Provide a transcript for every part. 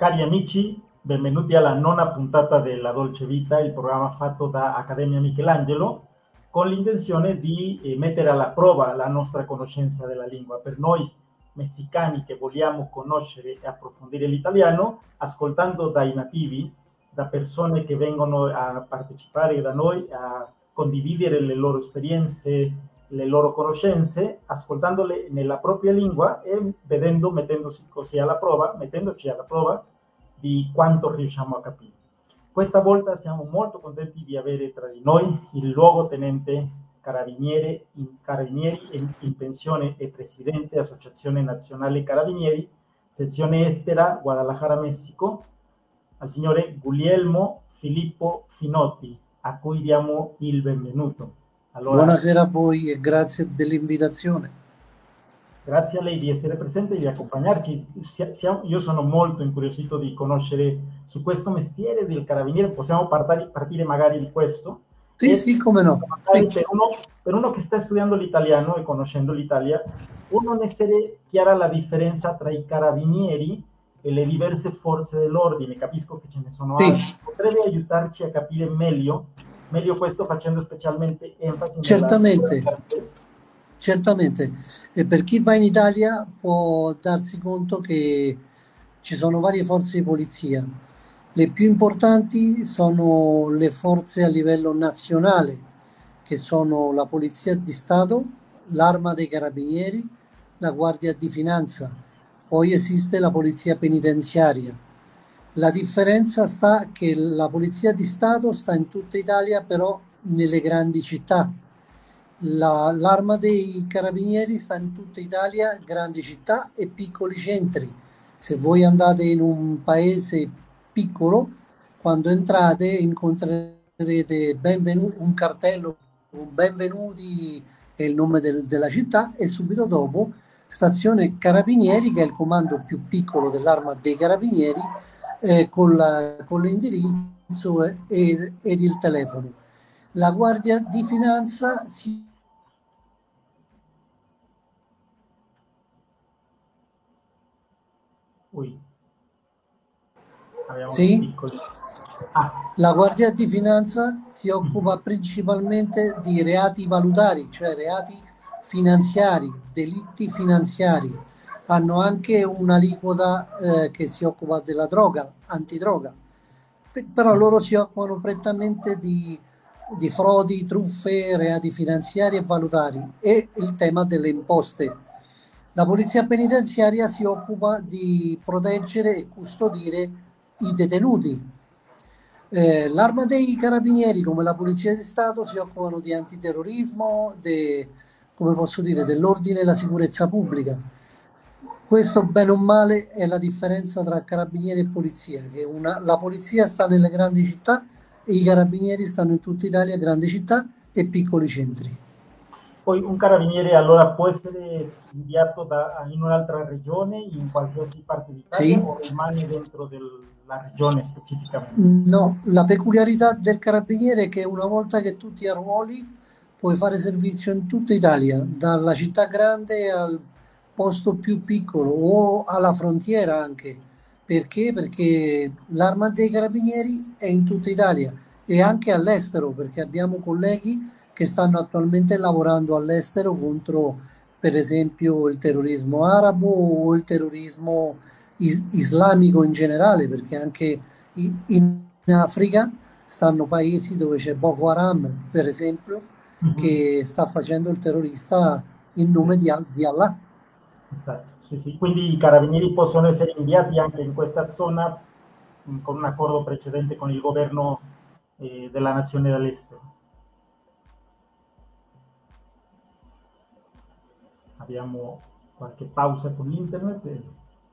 Cari amici, benvenuti alla nona puntata della Dolce Vita, il programma fatto da Accademia Michelangelo, con l'intenzione di eh, mettere alla prova la nostra conoscenza della lingua. Per noi messicani che vogliamo conoscere e approfondire l'italiano, ascoltando dai nativi, da persone che vengono a partecipare da noi, a condividere le loro esperienze, le loro conoscenze, ascoltandole nella propria lingua e vedendo, mettendosi così alla prova, mettendoci alla prova di quanto riusciamo a capire. Questa volta siamo molto contenti di avere tra di noi il luogotenente carabinieri in, in pensione e presidente Associazione Nazionale Carabinieri, sezione estera, Guadalajara, Messico, al signore Guglielmo Filippo Finotti, a cui diamo il benvenuto. Allora, Buonasera a voi e grazie dell'invitazione. Grazie a lei di essere presente e di accompagnarci. Io sono molto incuriosito di conoscere su questo mestiere del carabiniere. Possiamo partire, magari di questo? Sì, sì, come no. Sì. Per, uno, per, uno, che sta studiando l'italiano e conoscendo l'Italia, può non essere chiara la differenza tra i carabinieri e le diverse forze dell'ordine. Capisco che ce ne sono sì. altre. Potrebbe aiutarci a capire meglio, meglio questo facendo specialmente enfasi Certamente. Certamente, e per chi va in Italia può darsi conto che ci sono varie forze di polizia. Le più importanti sono le forze a livello nazionale, che sono la Polizia di Stato, l'Arma dei Carabinieri, la Guardia di Finanza, poi esiste la Polizia Penitenziaria. La differenza sta che la Polizia di Stato sta in tutta Italia, però nelle grandi città la, l'arma dei carabinieri sta in tutta Italia, grandi città e piccoli centri. Se voi andate in un paese piccolo, quando entrate incontrerete benvenu- un cartello con benvenuti e il nome del, della città e subito dopo stazione carabinieri che è il comando più piccolo dell'arma dei carabinieri eh, con, la, con l'indirizzo ed, ed il telefono. La Guardia di Finanza si sì. Ah. La Guardia di Finanza si occupa principalmente di reati valutari, cioè reati finanziari, delitti finanziari. Hanno anche un'aliquota eh, che si occupa della droga, antidroga, però loro si occupano prettamente di, di frodi, truffe, reati finanziari e valutari e il tema delle imposte la polizia penitenziaria si occupa di proteggere e custodire i detenuti. Eh, l'arma dei carabinieri, come la polizia di Stato, si occupano di antiterrorismo, de, come posso dire, dell'ordine e la sicurezza pubblica. Questo, bene o male, è la differenza tra carabinieri e polizia, che una, la polizia sta nelle grandi città e i carabinieri stanno in tutta Italia, grandi città e piccoli centri. Poi un carabiniere allora può essere inviato da, in un'altra regione, in qualsiasi parte d'Italia, sì. o rimane dentro della regione specificamente? No, la peculiarità del carabiniere è che una volta che tu ti arruoli puoi fare servizio in tutta Italia, dalla città grande al posto più piccolo o alla frontiera anche. Perché? Perché l'arma dei carabinieri è in tutta Italia e anche all'estero, perché abbiamo colleghi che stanno attualmente lavorando all'estero contro per esempio il terrorismo arabo o il terrorismo is- islamico in generale, perché anche in Africa stanno paesi dove c'è Boko Haram, per esempio, mm-hmm. che sta facendo il terrorista in nome di, Al- di Allah. Esatto, sì, sì. Quindi i carabinieri possono essere inviati anche in questa zona mm, con un accordo precedente con il governo eh, della nazione dall'estero. abbiamo qualche pausa con internet, eh,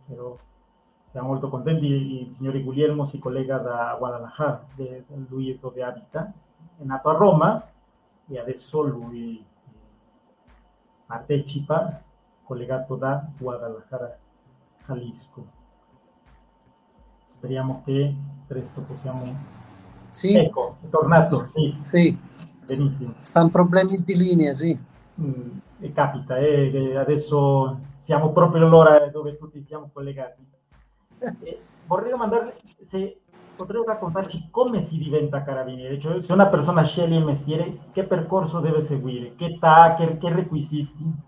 però siamo molto contenti. Il signore Guglielmo si collega da Guadalajara, de, lui è dove abita, è nato a Roma e adesso lui eh, partecipa collegato da Guadalajara, Jalisco. Speriamo che presto possiamo... Sì. Ecco, è tornato, sì. Sì. Benissimo. Stanno problemi di linea, sì. Mm e capita, eh, adesso siamo proprio all'ora dove tutti siamo collegati. Eh, vorrei domandarle se potrebbe raccontarci come si diventa carabiniere, cioè se una persona sceglie il mestiere, che percorso deve seguire, che che, che requisiti?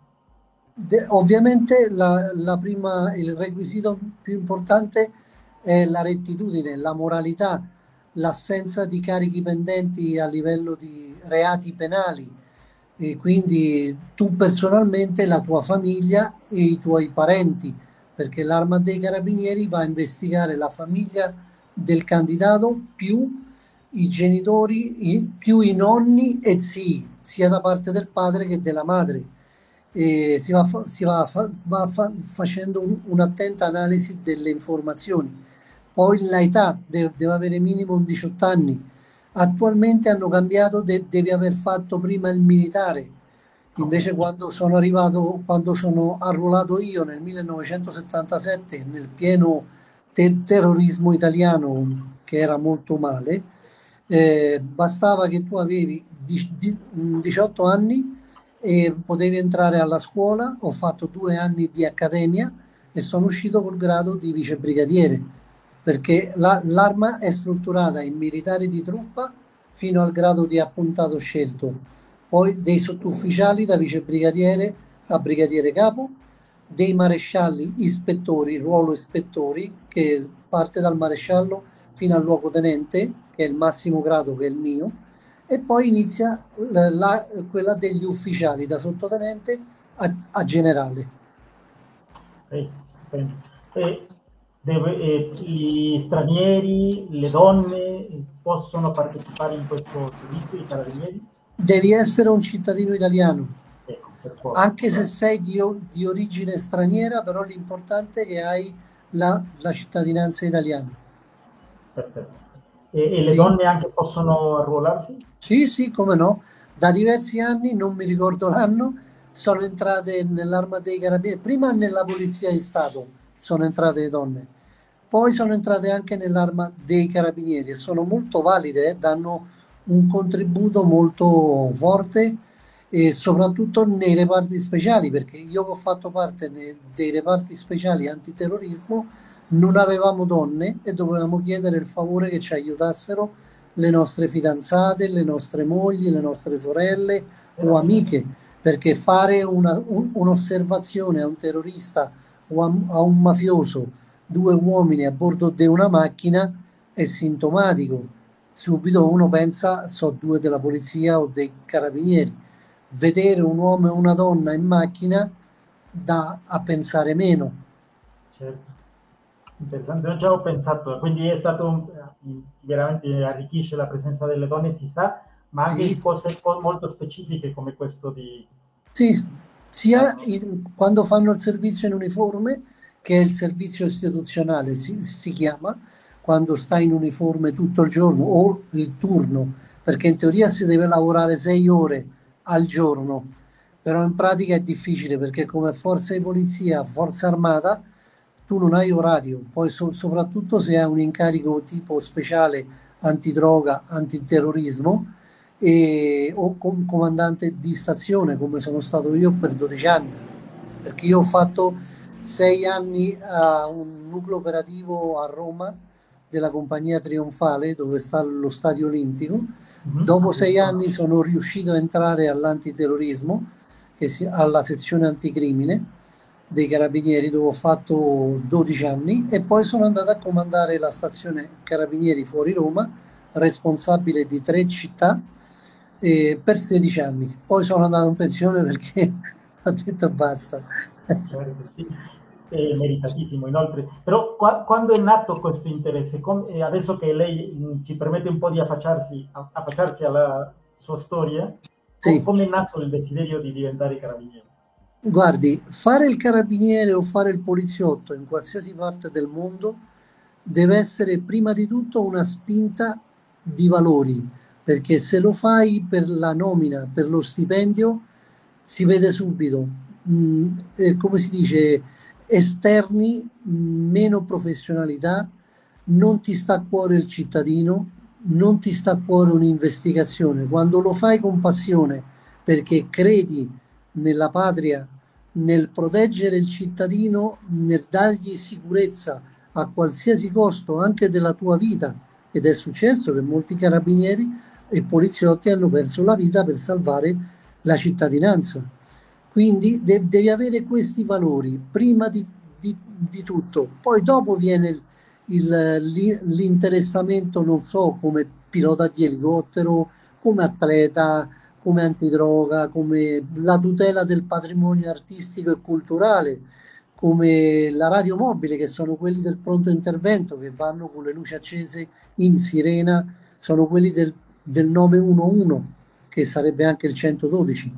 De, ovviamente la, la prima, il requisito più importante è la rettitudine, la moralità, l'assenza di carichi pendenti a livello di reati penali e quindi tu personalmente, la tua famiglia e i tuoi parenti, perché l'arma dei carabinieri va a investigare la famiglia del candidato più i genitori, più i nonni e zii, sia da parte del padre che della madre. E si va, si va, va fa, facendo un, un'attenta analisi delle informazioni poi l'età deve, deve avere minimo 18 anni. Attualmente hanno cambiato, de, devi aver fatto prima il militare. Invece quando sono arrivato, quando sono arruolato io nel 1977, nel pieno te- terrorismo italiano che era molto male, eh, bastava che tu avevi di, di, 18 anni e potevi entrare alla scuola. Ho fatto due anni di accademia e sono uscito col grado di vicebrigadiere perché la, l'arma è strutturata in militari di truppa fino al grado di appuntato scelto, poi dei sottufficiali da vicebrigadiere a brigadiere capo, dei marescialli ispettori, ruolo ispettori, che parte dal maresciallo fino al luogotenente, che è il massimo grado che è il mio, e poi inizia la, la, quella degli ufficiali, da sottotenente a, a generale. Eh, eh, deve, gli stranieri, le donne possono partecipare in questo servizio di carabinieri? Devi essere un cittadino italiano. Ecco, Anche se sei di, di, origine straniera, però l'importante è che hai la, la cittadinanza italiana. Perfetto. E, e le sì. donne anche possono arruolarsi? Sì, sì, come no. Da diversi anni, non mi ricordo l'anno, sono entrate nell'arma dei carabinieri, prima nella polizia di Stato sono entrate le donne, poi sono entrate anche nell'arma dei carabinieri e sono molto valide, eh, danno un contributo molto forte e soprattutto nei reparti speciali, perché io ho fatto parte dei reparti speciali antiterrorismo non avevamo donne e dovevamo chiedere il favore che ci aiutassero le nostre fidanzate, le nostre mogli, le nostre sorelle o amiche, perché fare una, un, un'osservazione a un terrorista o a, a un mafioso due uomini a bordo di una macchina è sintomatico. Subito uno pensa, so due della polizia o dei carabinieri. Vedere un uomo e una donna in macchina dà a pensare meno. Certo. Interessante, già ho pensato, quindi è stato un, veramente arricchisce la presenza delle donne, si sa, ma anche sì. cose molto specifiche come questo di... Sì, sia in, quando fanno il servizio in uniforme che il servizio istituzionale, si, si chiama, quando sta in uniforme tutto il giorno o il turno, perché in teoria si deve lavorare sei ore al giorno, però in pratica è difficile perché come forza di polizia, forza armata, tu non hai orario, poi so, soprattutto se hai un incarico tipo speciale antidroga, antiterrorismo, e, o com- comandante di stazione come sono stato io per 12 anni. Perché io ho fatto sei anni a un nucleo operativo a Roma della compagnia trionfale dove sta lo stadio olimpico. Mm-hmm. dopo sei anni sono riuscito a entrare all'antiterrorismo alla sezione anticrimine dei carabinieri dove ho fatto 12 anni e poi sono andato a comandare la stazione carabinieri fuori Roma responsabile di tre città eh, per 16 anni. Poi sono andato in pensione perché ho detto basta. È meritatissimo inoltre. Però qua, quando è nato questo interesse? Com- adesso che lei mh, mm, ci permette un po' di affacciarsi, affacciarci alla sua storia, sì. come è nato il desiderio di diventare carabiniere? Guardi, fare il carabiniere o fare il poliziotto in qualsiasi parte del mondo deve essere prima di tutto una spinta di valori, perché se lo fai per la nomina, per lo stipendio, si vede subito, mm, eh, come si dice, esterni, meno professionalità, non ti sta a cuore il cittadino, non ti sta a cuore un'investigazione. Quando lo fai con passione, perché credi nella patria, nel proteggere il cittadino, nel dargli sicurezza a qualsiasi costo anche della tua vita ed è successo che molti carabinieri e poliziotti hanno perso la vita per salvare la cittadinanza. Quindi de- devi avere questi valori prima di, di, di tutto, poi dopo viene il, l'interessamento, non so, come pilota di elicottero, come atleta, come antidroga, come la tutela del patrimonio artistico e culturale, come la radio mobile, che sono quelli del pronto intervento, che vanno con le luci accese in sirena, sono quelli del, del 911, che sarebbe anche il 112.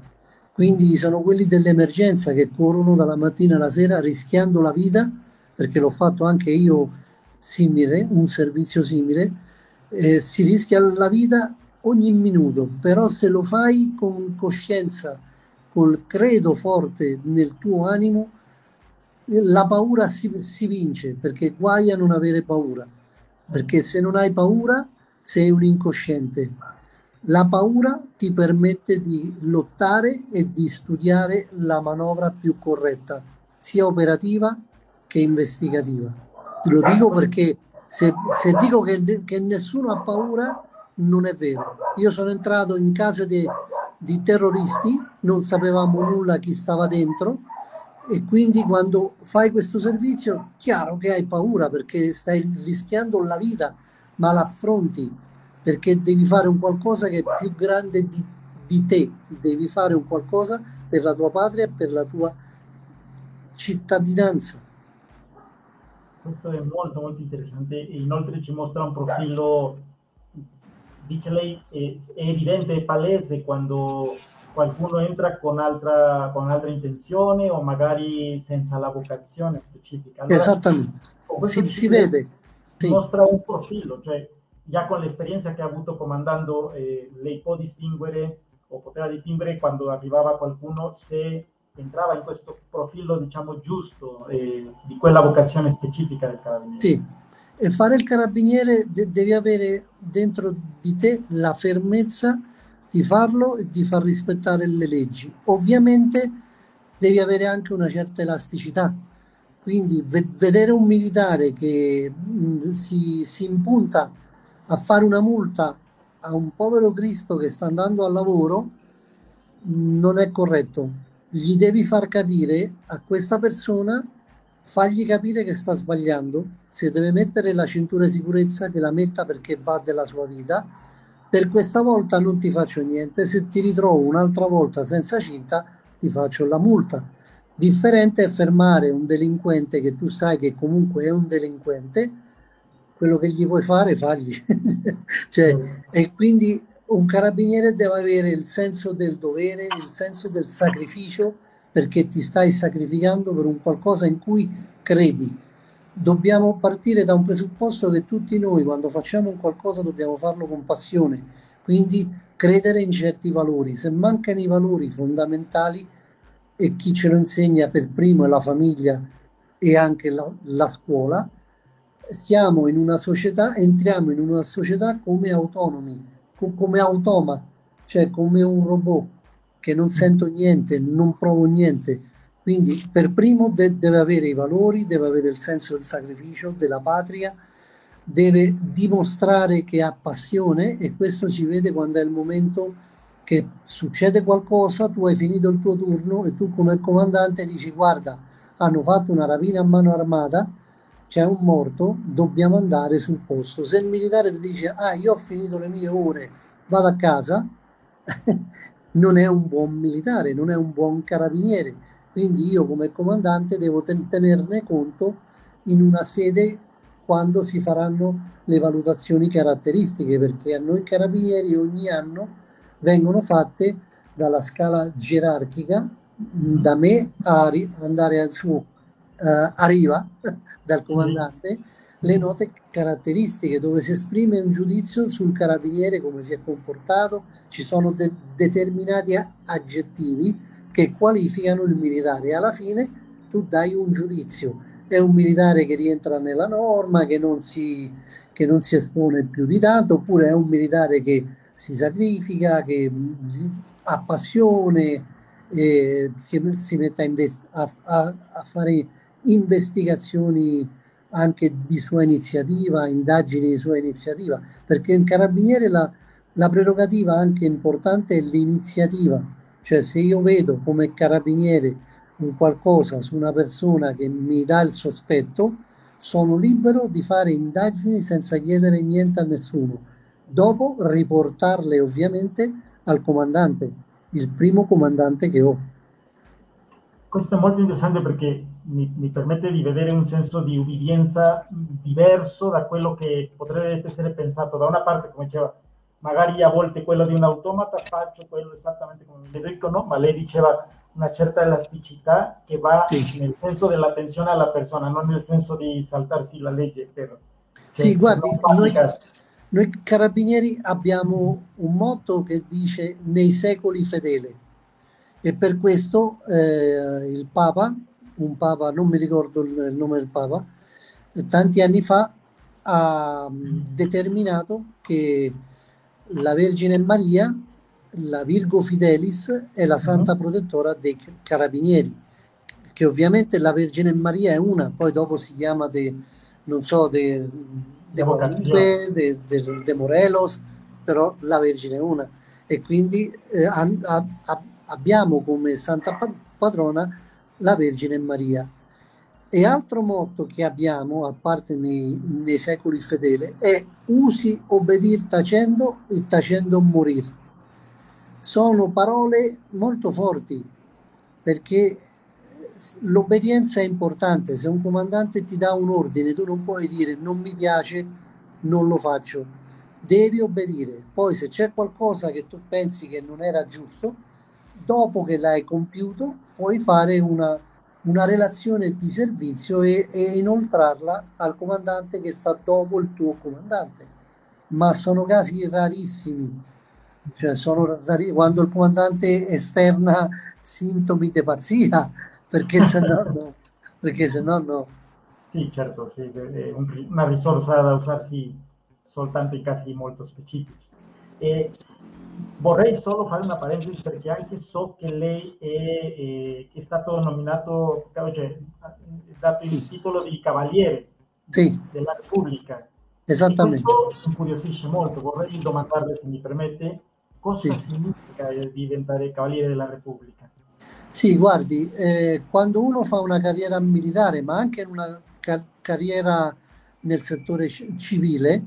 Quindi sono quelli dell'emergenza che corrono dalla mattina alla sera rischiando la vita, perché l'ho fatto anche io simile, un servizio simile, eh, si rischia la vita ogni minuto, però se lo fai con coscienza, col credo forte nel tuo animo, la paura si, si vince, perché guai a non avere paura, perché se non hai paura sei un incosciente. La paura ti permette di lottare e di studiare la manovra più corretta, sia operativa che investigativa. Te lo dico perché se, se dico che, che, nessuno ha paura, non è vero. Io sono entrato in casa di, di terroristi, non sapevamo nulla chi stava dentro e quindi quando fai questo servizio, chiaro che hai paura perché stai rischiando la vita, ma l'affronti perché devi fare un qualcosa che è più grande di, di te, devi fare un qualcosa per la tua patria per la tua cittadinanza. Questo è molto molto interessante e inoltre ci mostra un profilo, dice lei, è, è evidente, è palese quando qualcuno entra con altra, con altra intenzione o magari senza la vocazione specifica. Allora, Esattamente, si, si vede. Sì. Mostra un profilo, cioè già con l'esperienza che ha avuto comandando, eh, lei può distinguere o poteva distinguere quando arrivava qualcuno se entrava in questo profilo, diciamo, giusto eh, di quella vocazione specifica del carabiniere. Sì, e fare il carabiniere de- devi avere dentro di te la fermezza di farlo e di far rispettare le leggi. Ovviamente devi avere anche una certa elasticità. Quindi ve- vedere un militare che mh, mm, si, si impunta a fare una multa a un povero Cristo che sta andando al lavoro non è corretto gli devi far capire a questa persona, fagli capire che sta sbagliando, se deve mettere la cintura di sicurezza che la metta perché va della sua vita, per questa volta non ti faccio niente, se ti ritrovo un'altra volta senza cinta ti faccio la multa. Differente è fermare un delinquente che tu sai che comunque è un delinquente, quello che gli puoi fare fagli. cioè, e quindi un carabiniere deve avere il senso del dovere, il senso del sacrificio, perché ti stai sacrificando per un qualcosa in cui credi. Dobbiamo partire da un presupposto che tutti noi quando facciamo un qualcosa dobbiamo farlo con passione, quindi credere in certi valori. Se mancano i valori fondamentali e chi ce lo insegna per primo è la famiglia e anche la, la scuola, siamo in una società, entriamo in una società come autonomi, come automa, cioè come un robot che non sento niente, non provo niente. Quindi per primo de- deve avere i valori, deve avere il senso del sacrificio, della patria, deve dimostrare che ha passione e questo si vede quando è il momento che succede qualcosa, tu hai finito il tuo turno e tu come comandante dici guarda, hanno fatto una rapina a mano armata, c'è un morto, dobbiamo andare sul posto. Se il militare ti dice, ah, io ho finito le mie ore, vado a casa, non è un buon militare, non è un buon carabiniere. Quindi io come comandante devo tenerne conto in una sede quando si faranno le valutazioni caratteristiche, perché a noi carabinieri ogni anno vengono fatte dalla scala gerarchica da me a andare su uh, a riva dal comandante le note caratteristiche dove si esprime un giudizio sul carabiniere, come si è comportato, ci sono de- determinati aggettivi che qualificano il militare. Alla fine tu dai un giudizio. È un militare che rientra nella norma, che non si, che non si espone più di tanto, oppure è un militare che si sacrifica, che ha passione, eh, si, si mette a, invest- a, a, a fare investigazioni anche di sua iniziativa, indagini di sua iniziativa, perché in carabiniere la, la prerogativa anche importante è l'iniziativa, cioè se io vedo come carabiniere un qualcosa su una persona che mi dà il sospetto, sono libero di fare indagini senza chiedere niente a nessuno, dopo riportarle ovviamente al comandante, il primo comandante che ho. Questo è molto interessante perché mi, mi, permette di vedere un senso di ubbidienza diverso da quello che potrebbe essere pensato da una parte, come diceva, magari a volte quello di un automata faccio quello esattamente come mi dico, no? Ma lei diceva una certa elasticità che va sì. nel senso dell'attenzione alla persona, non nel senso di saltarsi la legge. Per, sì, guardi, noi, noi carabinieri abbiamo un motto che dice nei secoli fedele e per questo eh, il Papa, un Papa, non mi ricordo il nome del Papa, tanti anni fa ha determinato che la Vergine Maria la Virgo Fidelis è la santa protettora dei carabinieri, che ovviamente la Vergine Maria è una, poi dopo si chiama de, non so, de, de Guadalupe, de, de, de, Morelos, però la Vergine è una. E quindi eh, a, a, abbiamo come santa patrona la Vergine Maria. E altro motto che abbiamo, a parte nei, nei secoli fedeli, è usi obbedir tacendo e tacendo morir sono parole molto forti perché l'obbedienza è importante. Se un comandante ti dà un ordine, tu non puoi dire non mi piace, non lo faccio. Devi obbedire. Poi se c'è qualcosa che tu pensi che non era giusto, dopo che l'hai compiuto, puoi fare una, una relazione di servizio e, e inoltrarla al comandante che sta dopo il tuo comandante. Ma sono casi rarissimi cioè sono rari quando il comandante esterna sintomi di pazzia, perché se no, no, perché se no, no. Sì, certo, sì, è una risorsa da usarsi soltanto in casi molto specifici. E vorrei solo fare una parentesi perché anche so che lei è, è, è stato nominato, cioè, dato il titolo di Cavaliere sì. della Repubblica. Esattamente. E questo incuriosisce molto. Vorrei domandarle, se mi permette, Cosa sì. significa diventare Cavaliere della Repubblica? Sì, guardi, eh, quando uno fa una carriera militare, ma anche una ca- carriera nel settore c- civile,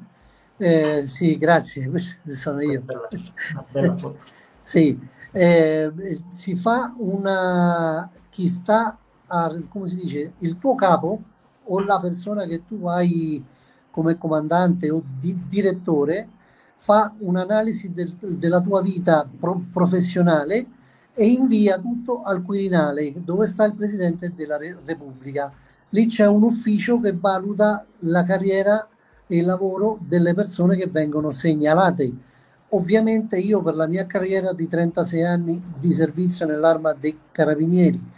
eh, sì, grazie, sono io. sì, eh, si fa una, chi sta, a, come si dice, il tuo capo o la persona che tu hai come comandante o di, direttore fa un'analisi del, della tua vita pro, professionale e invia tutto al Quirinale, dove sta il Presidente della Re- Repubblica. Lì c'è un ufficio che valuta la carriera il lavoro delle persone che vengono segnalate. Ovviamente io per la mia carriera di 36 anni di servizio nell'arma dei carabinieri,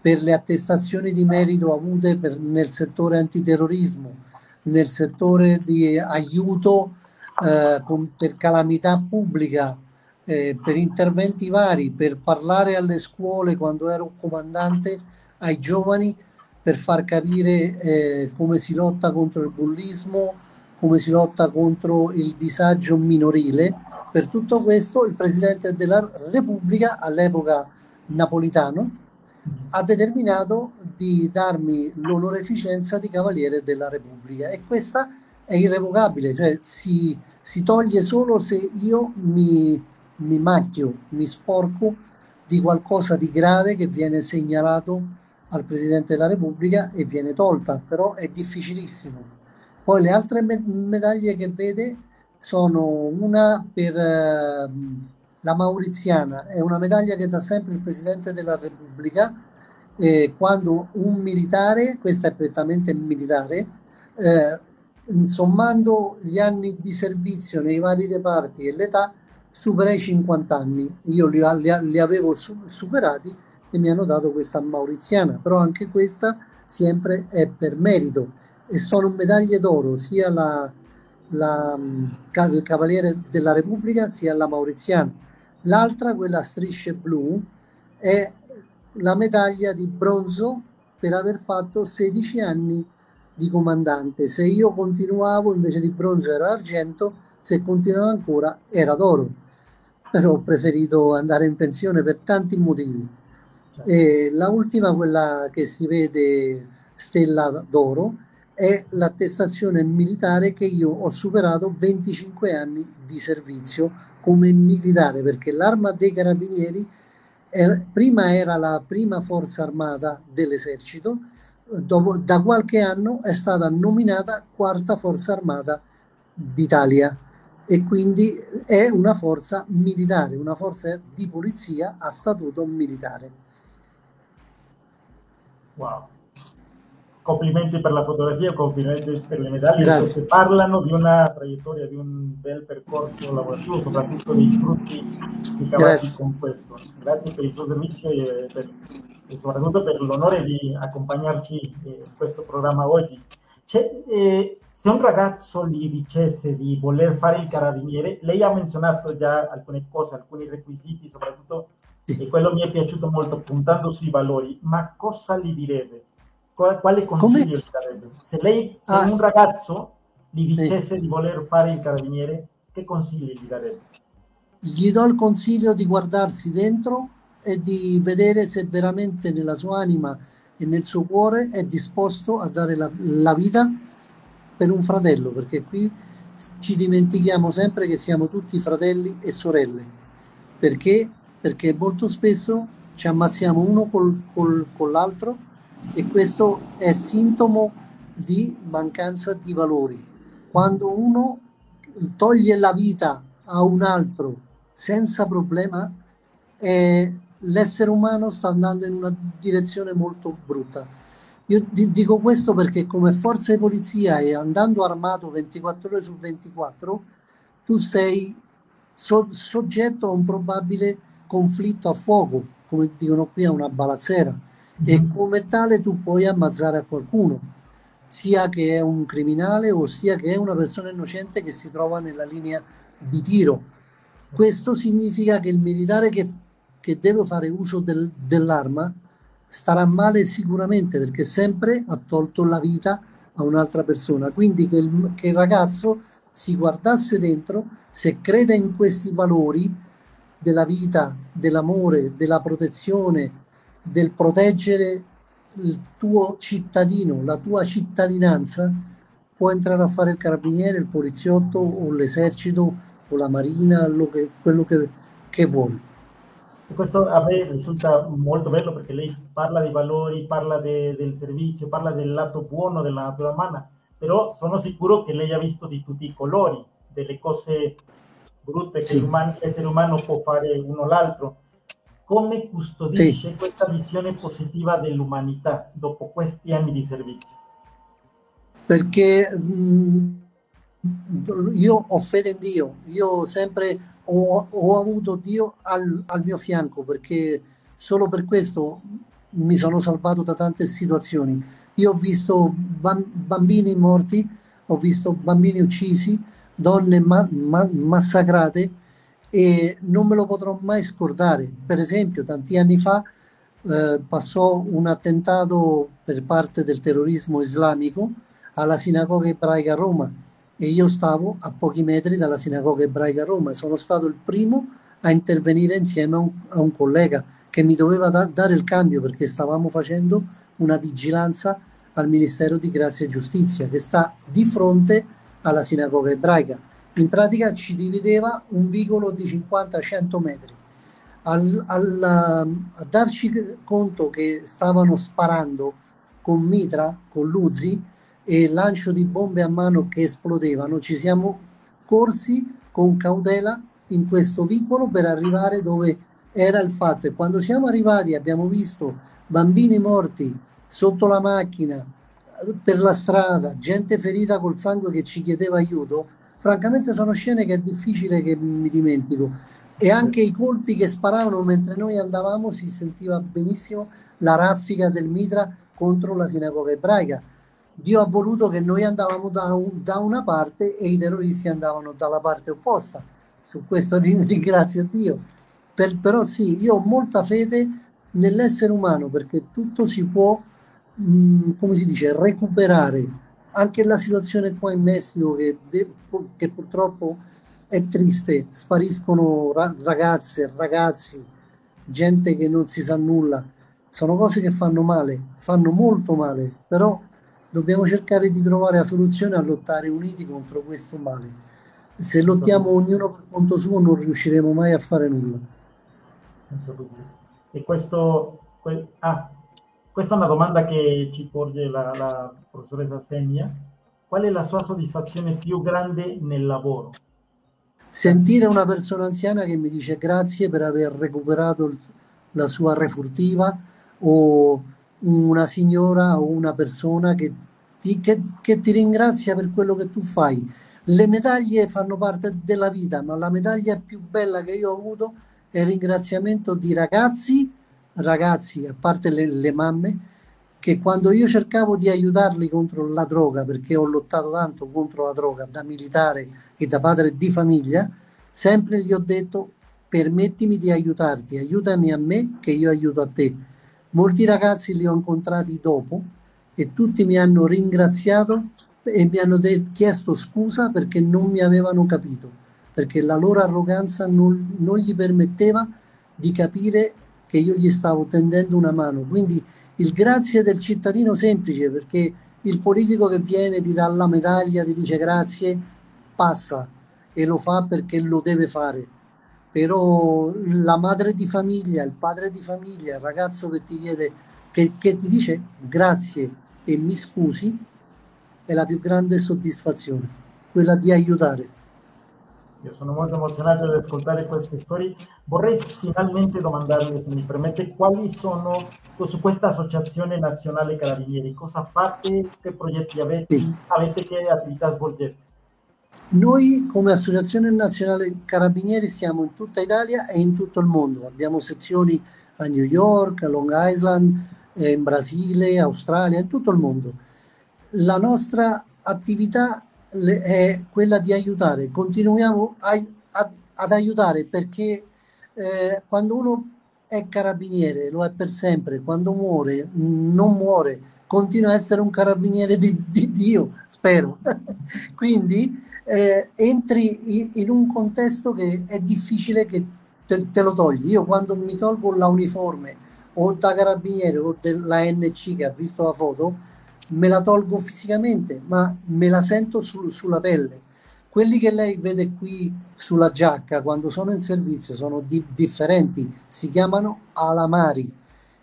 per le attestazioni di merito avute per, nel settore antiterrorismo, nel settore di aiuto eh, con, per calamità pubblica, eh, per interventi vari, per parlare alle scuole quando ero comandante ai giovani, per far capire eh, come si lotta contro il bullismo, come si lotta contro il disagio minorile. Per tutto questo il Presidente della Repubblica, all'epoca napolitano, ha determinato di darmi l'onoreficenza di Cavaliere della Repubblica e questa è irrevocabile, cioè si, si toglie solo se io mi, mi macchio, mi sporco di qualcosa di grave che viene segnalato al Presidente della Repubblica e viene tolta, però è difficilissimo. Poi le altre me- medaglie che vede sono una per eh, la Mauriziana, è una medaglia che dà sempre il Presidente della Repubblica eh, quando un militare, questa è prettamente militare, eh, sommando gli anni di servizio nei vari reparti e l'età, supera i 50 anni. Io li, li, li avevo su, superati e mi hanno dato questa mauriziana, però anche questa sempre è per merito e sono medaglie d'oro sia la, la, il Cavaliere della Repubblica sia la mauriziana. L'altra, quella a strisce blu, è la medaglia di bronzo per aver fatto 16 anni di comandante. Se io continuavo invece di bronzo era argento, se continuavo ancora era d'oro. Però ho preferito andare in pensione per tanti motivi. E la ultima, quella che si vede stella d'oro, è l'attestazione militare che io ho superato 25 anni di servizio come militare, perché l'arma dei carabinieri eh, prima era la prima forza armata dell'esercito, dopo, da qualche anno è stata nominata quarta forza armata d'Italia e quindi è una forza militare, una forza di polizia a statuto militare. Wow complimenti per la fotografia, complimenti per le medaglie, Grazie. parlano di una traiettoria, di un bel percorso lavorativo, soprattutto dei frutti ricavati con questo. Grazie per il suo servizio e, per, e soprattutto per l'onore di accompagnarci in questo programma oggi. Eh, se un ragazzo gli dicesse di voler fare il carabiniere, lei ha menzionato già alcune cose, alcuni requisiti, soprattutto, e quello mi è piaciuto molto, puntando sui valori, ma cosa gli direbbe? Quale consiglio gli darebbe? Se lei, se ah, un ragazzo gli dicesse sì. di voler fare il carabiniere, che consigli gli darebbe? Gli do il consiglio di guardarsi dentro e di vedere se veramente nella sua anima e nel suo cuore è disposto a dare la, la vita per un fratello, perché qui ci dimentichiamo sempre che siamo tutti fratelli e sorelle. Perché? Perché molto spesso ci ammazziamo uno col, col, con l'altro e questo è sintomo di mancanza di valori. Quando uno toglie la vita a un altro senza problema, eh, l'essere umano sta andando in una direzione molto brutta. Io dico questo perché come forza di polizia e andando armato 24 ore su 24, tu sei so- soggetto a un probabile conflitto a fuoco, come dicono qui, a una balazzera e come tale tu puoi ammazzare a qualcuno, sia che è un criminale o sia che è una persona innocente che si trova nella linea di tiro. Questo significa che il militare che, che deve fare uso del, dell'arma starà male sicuramente perché sempre ha tolto la vita a un'altra persona. Quindi che il, che il ragazzo si guardasse dentro, se crede in questi valori della vita, dell'amore, della protezione, del proteggere il tuo cittadino, la tua cittadinanza, può entrare a fare il carabiniere, il poliziotto o l'esercito o la marina, che, quello che, che vuole. Questo a me risulta molto bello perché lei parla dei valori, parla de, del servizio, parla del lato buono della natura umana, però sono sicuro che lei ha visto di tutti i colori, delle cose brutte che sì. l'essere umano può fare uno l'altro come custodisce sì. questa visione positiva dell'umanità dopo questi anni di servizio? Perché mh, io ho fede in Dio, io sempre ho, ho avuto Dio al, al, mio fianco perché solo per questo mi sono salvato da tante situazioni. Io ho visto bambini morti, ho visto bambini uccisi, donne ma, ma, massacrate e non me lo potrò mai scordare. Per esempio, tanti anni fa eh, passò un attentato per parte del terrorismo islamico alla sinagoga ebraica a Roma e io stavo a pochi metri dalla sinagoga ebraica a Roma. Sono stato il primo a intervenire insieme a un, a un collega che mi doveva da, dare il cambio perché stavamo facendo una vigilanza al Ministero di Grazia e Giustizia che sta di fronte alla sinagoga ebraica in pratica ci divideva un vicolo di 50-100 metri. Al, al, a darci conto che stavano sparando con mitra, con l'Uzi e lancio di bombe a mano che esplodevano, ci siamo corsi con cautela in questo vicolo per arrivare dove era il fatto e quando siamo arrivati abbiamo visto bambini morti sotto la macchina per la strada, gente ferita col sangue che ci chiedeva aiuto, francamente sono scene che è difficile che mi dimentico e anche i colpi che sparavano mentre noi andavamo si sentiva benissimo la raffica del mitra contro la sinagoga ebraica. Dio ha voluto che noi andavamo da, un, da una parte e i terroristi andavano dalla parte opposta. Su questo ringrazio Dio. Per, però sì, io ho molta fede nell'essere umano perché tutto si può mh, mm, come si dice, recuperare anche la situazione qua in Messico che, che purtroppo è triste, spariscono ragazze, ragazzi, gente che non si sa nulla, sono cose che fanno male, fanno molto male, però dobbiamo cercare di trovare la soluzione a lottare uniti contro questo male. Se lottiamo ognuno per conto suo non riusciremo mai a fare nulla. Senza dubbio. E questo, que, ah, questa è una domanda che ci porge la, la professoressa Segna. Qual è la sua soddisfazione più grande nel lavoro? Sentire una persona anziana che mi dice grazie per aver recuperato la sua refurtiva o una signora o una persona che ti, che, che ti ringrazia per quello che tu fai. Le medaglie fanno parte della vita, ma la medaglia più bella che io ho avuto è il ringraziamento di ragazzi ragazzi, a parte le, le mamme, che quando io cercavo di aiutarli contro la droga, perché ho lottato tanto contro la droga da militare e da padre di famiglia, sempre gli ho detto permettimi di aiutarti, aiutami a me che io aiuto a te. Molti ragazzi li ho incontrati dopo e tutti mi hanno ringraziato e mi hanno de- chiesto scusa perché non mi avevano capito, perché la loro arroganza non, non gli permetteva di capire che io gli stavo tendendo una mano. Quindi il grazie del cittadino semplice, perché il politico che viene, ti dà la medaglia, ti dice grazie, passa e lo fa perché lo deve fare. Però la madre di famiglia, il padre di famiglia, il ragazzo che ti chiede, che, che ti dice grazie e mi scusi, è la più grande soddisfazione, quella di aiutare. Io sono molto emozionato di ascoltare queste storie. Vorrei finalmente domandarle, se mi permette, quali sono su questa associazione nazionale carabinieri, cosa fate, che progetti avete, sì. avete che attività svolgete? Noi come Associazione Nazionale Carabinieri siamo in tutta Italia e in tutto il mondo. Abbiamo sezioni a New York, a Long Island, in Brasile, Australia, in tutto il mondo. La nostra attività è quella di aiutare, continuiamo a, a, ad aiutare perché eh, quando uno è carabiniere, lo è per sempre, quando muore non muore, continua a essere un carabiniere di, di Dio, spero. Quindi eh, entri in un contesto che è difficile che te, te, lo togli. Io quando mi tolgo la uniforme o da carabiniere o della NC che ha visto la foto, me la tolgo fisicamente, ma me la sento su, sulla pelle. Quelli che lei vede qui sulla giacca quando sono in servizio sono di, differenti, si chiamano alamari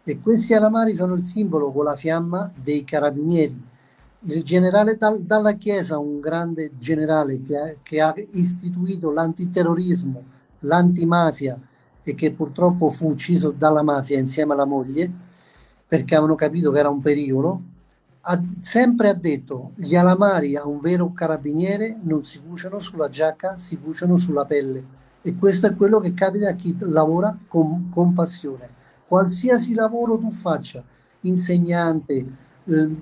e questi alamari sono il simbolo con la fiamma dei carabinieri. Il generale Dalla Chiesa, un grande generale che che ha istituito l'antiterrorismo, l'antimafia e che purtroppo fu ucciso dalla mafia insieme alla moglie perché avevano capito che era un pericolo, ha, sempre ha detto gli alamari a un vero carabiniere non si cuciono sulla giacca, si cuciono sulla pelle. E questo è quello che capita a chi lavora con, con passione. Qualsiasi lavoro tu faccia, insegnante, eh,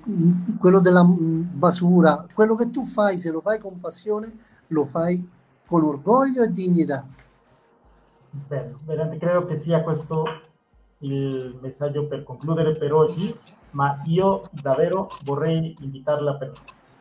quello della basura, quello che tu fai, se lo fai con passione, lo fai con orgoglio e dignità. Bene, veramente credo che sia questo il messaggio per concludere per oggi, ma io davvero vorrei invitarla per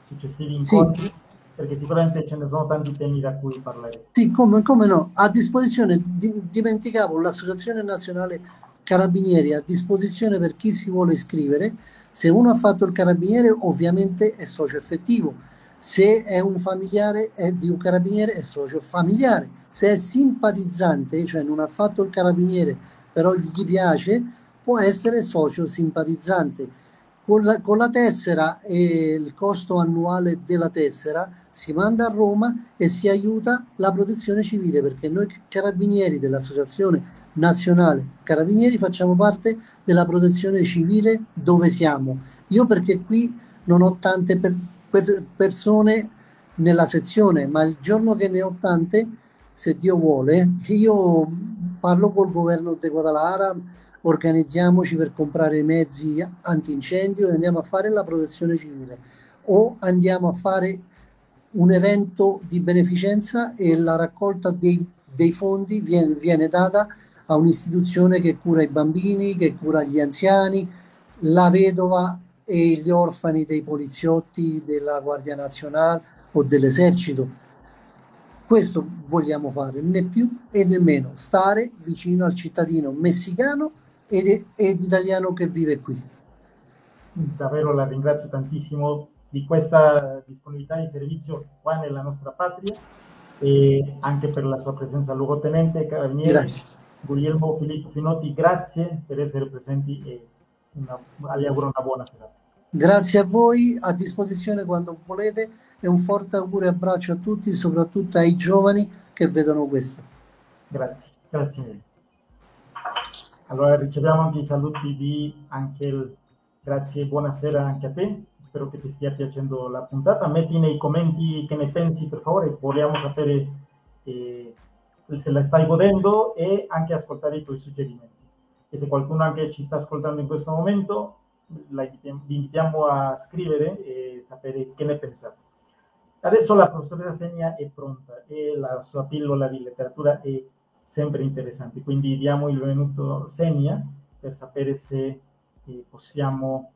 successivi incontri, sì. perché sicuramente ce ne sono tanti temi da cui parlare. Sì, come, come no, a disposizione, di, dimenticavo l'Associazione Nazionale Carabinieri a disposizione per chi si vuole iscrivere. Se uno ha fatto il carabiniere, ovviamente è socio effettivo. Se è un familiare è di un carabiniere, è socio familiare. Se è simpatizzante, cioè non ha fatto il carabiniere, però gli piace, può essere socio simpatizzante. Con la, con la tessera e il costo annuale della tessera si manda a Roma e si aiuta la protezione civile perché noi carabinieri dell'Associazione Nazionale Carabinieri facciamo parte della protezione civile dove siamo. Io perché qui non ho tante per, per persone nella sezione, ma il giorno che ne ho tante, se Dio vuole, io parlo col governo di Guadalajara, organizziamoci per comprare mezzi antincendio e andiamo a fare la protezione civile o andiamo a fare un evento di beneficenza e la raccolta dei, dei fondi viene, viene data a un'istituzione che cura i bambini, che cura gli anziani, la vedova e gli orfani dei poliziotti della Guardia Nazionale o dell'esercito. Questo vogliamo fare, né più e né meno, stare vicino al cittadino messicano ed, ed italiano che vive qui. Davvero la ringrazio tantissimo di questa disponibilità di servizio qua nella nostra patria e anche per la sua presenza luogotenente, carabiniere. Grazie. Guglielmo Filippo Finotti, grazie per essere presenti e una, le auguro una buona serata. Grazie a voi, a disposizione quando volete e un forte augurio e abbraccio a tutti, soprattutto ai giovani che vedono questo. Grazie, grazie mille. Allora riceviamo anche i saluti di Angel, grazie e buonasera anche a te, spero che ti stia piacendo la puntata, metti nei commenti che ne pensi per favore, vogliamo sapere eh, se la stai godendo e anche ascoltare i tuoi suggerimenti. E se qualcuno anche ci sta ascoltando in questo momento, vi invitiamo a scrivere e sapere che ne pensate. Adesso la professoressa Senia è pronta e la sua pillola di letteratura è sempre interessante, quindi diamo il benvenuto Senia per sapere se eh, possiamo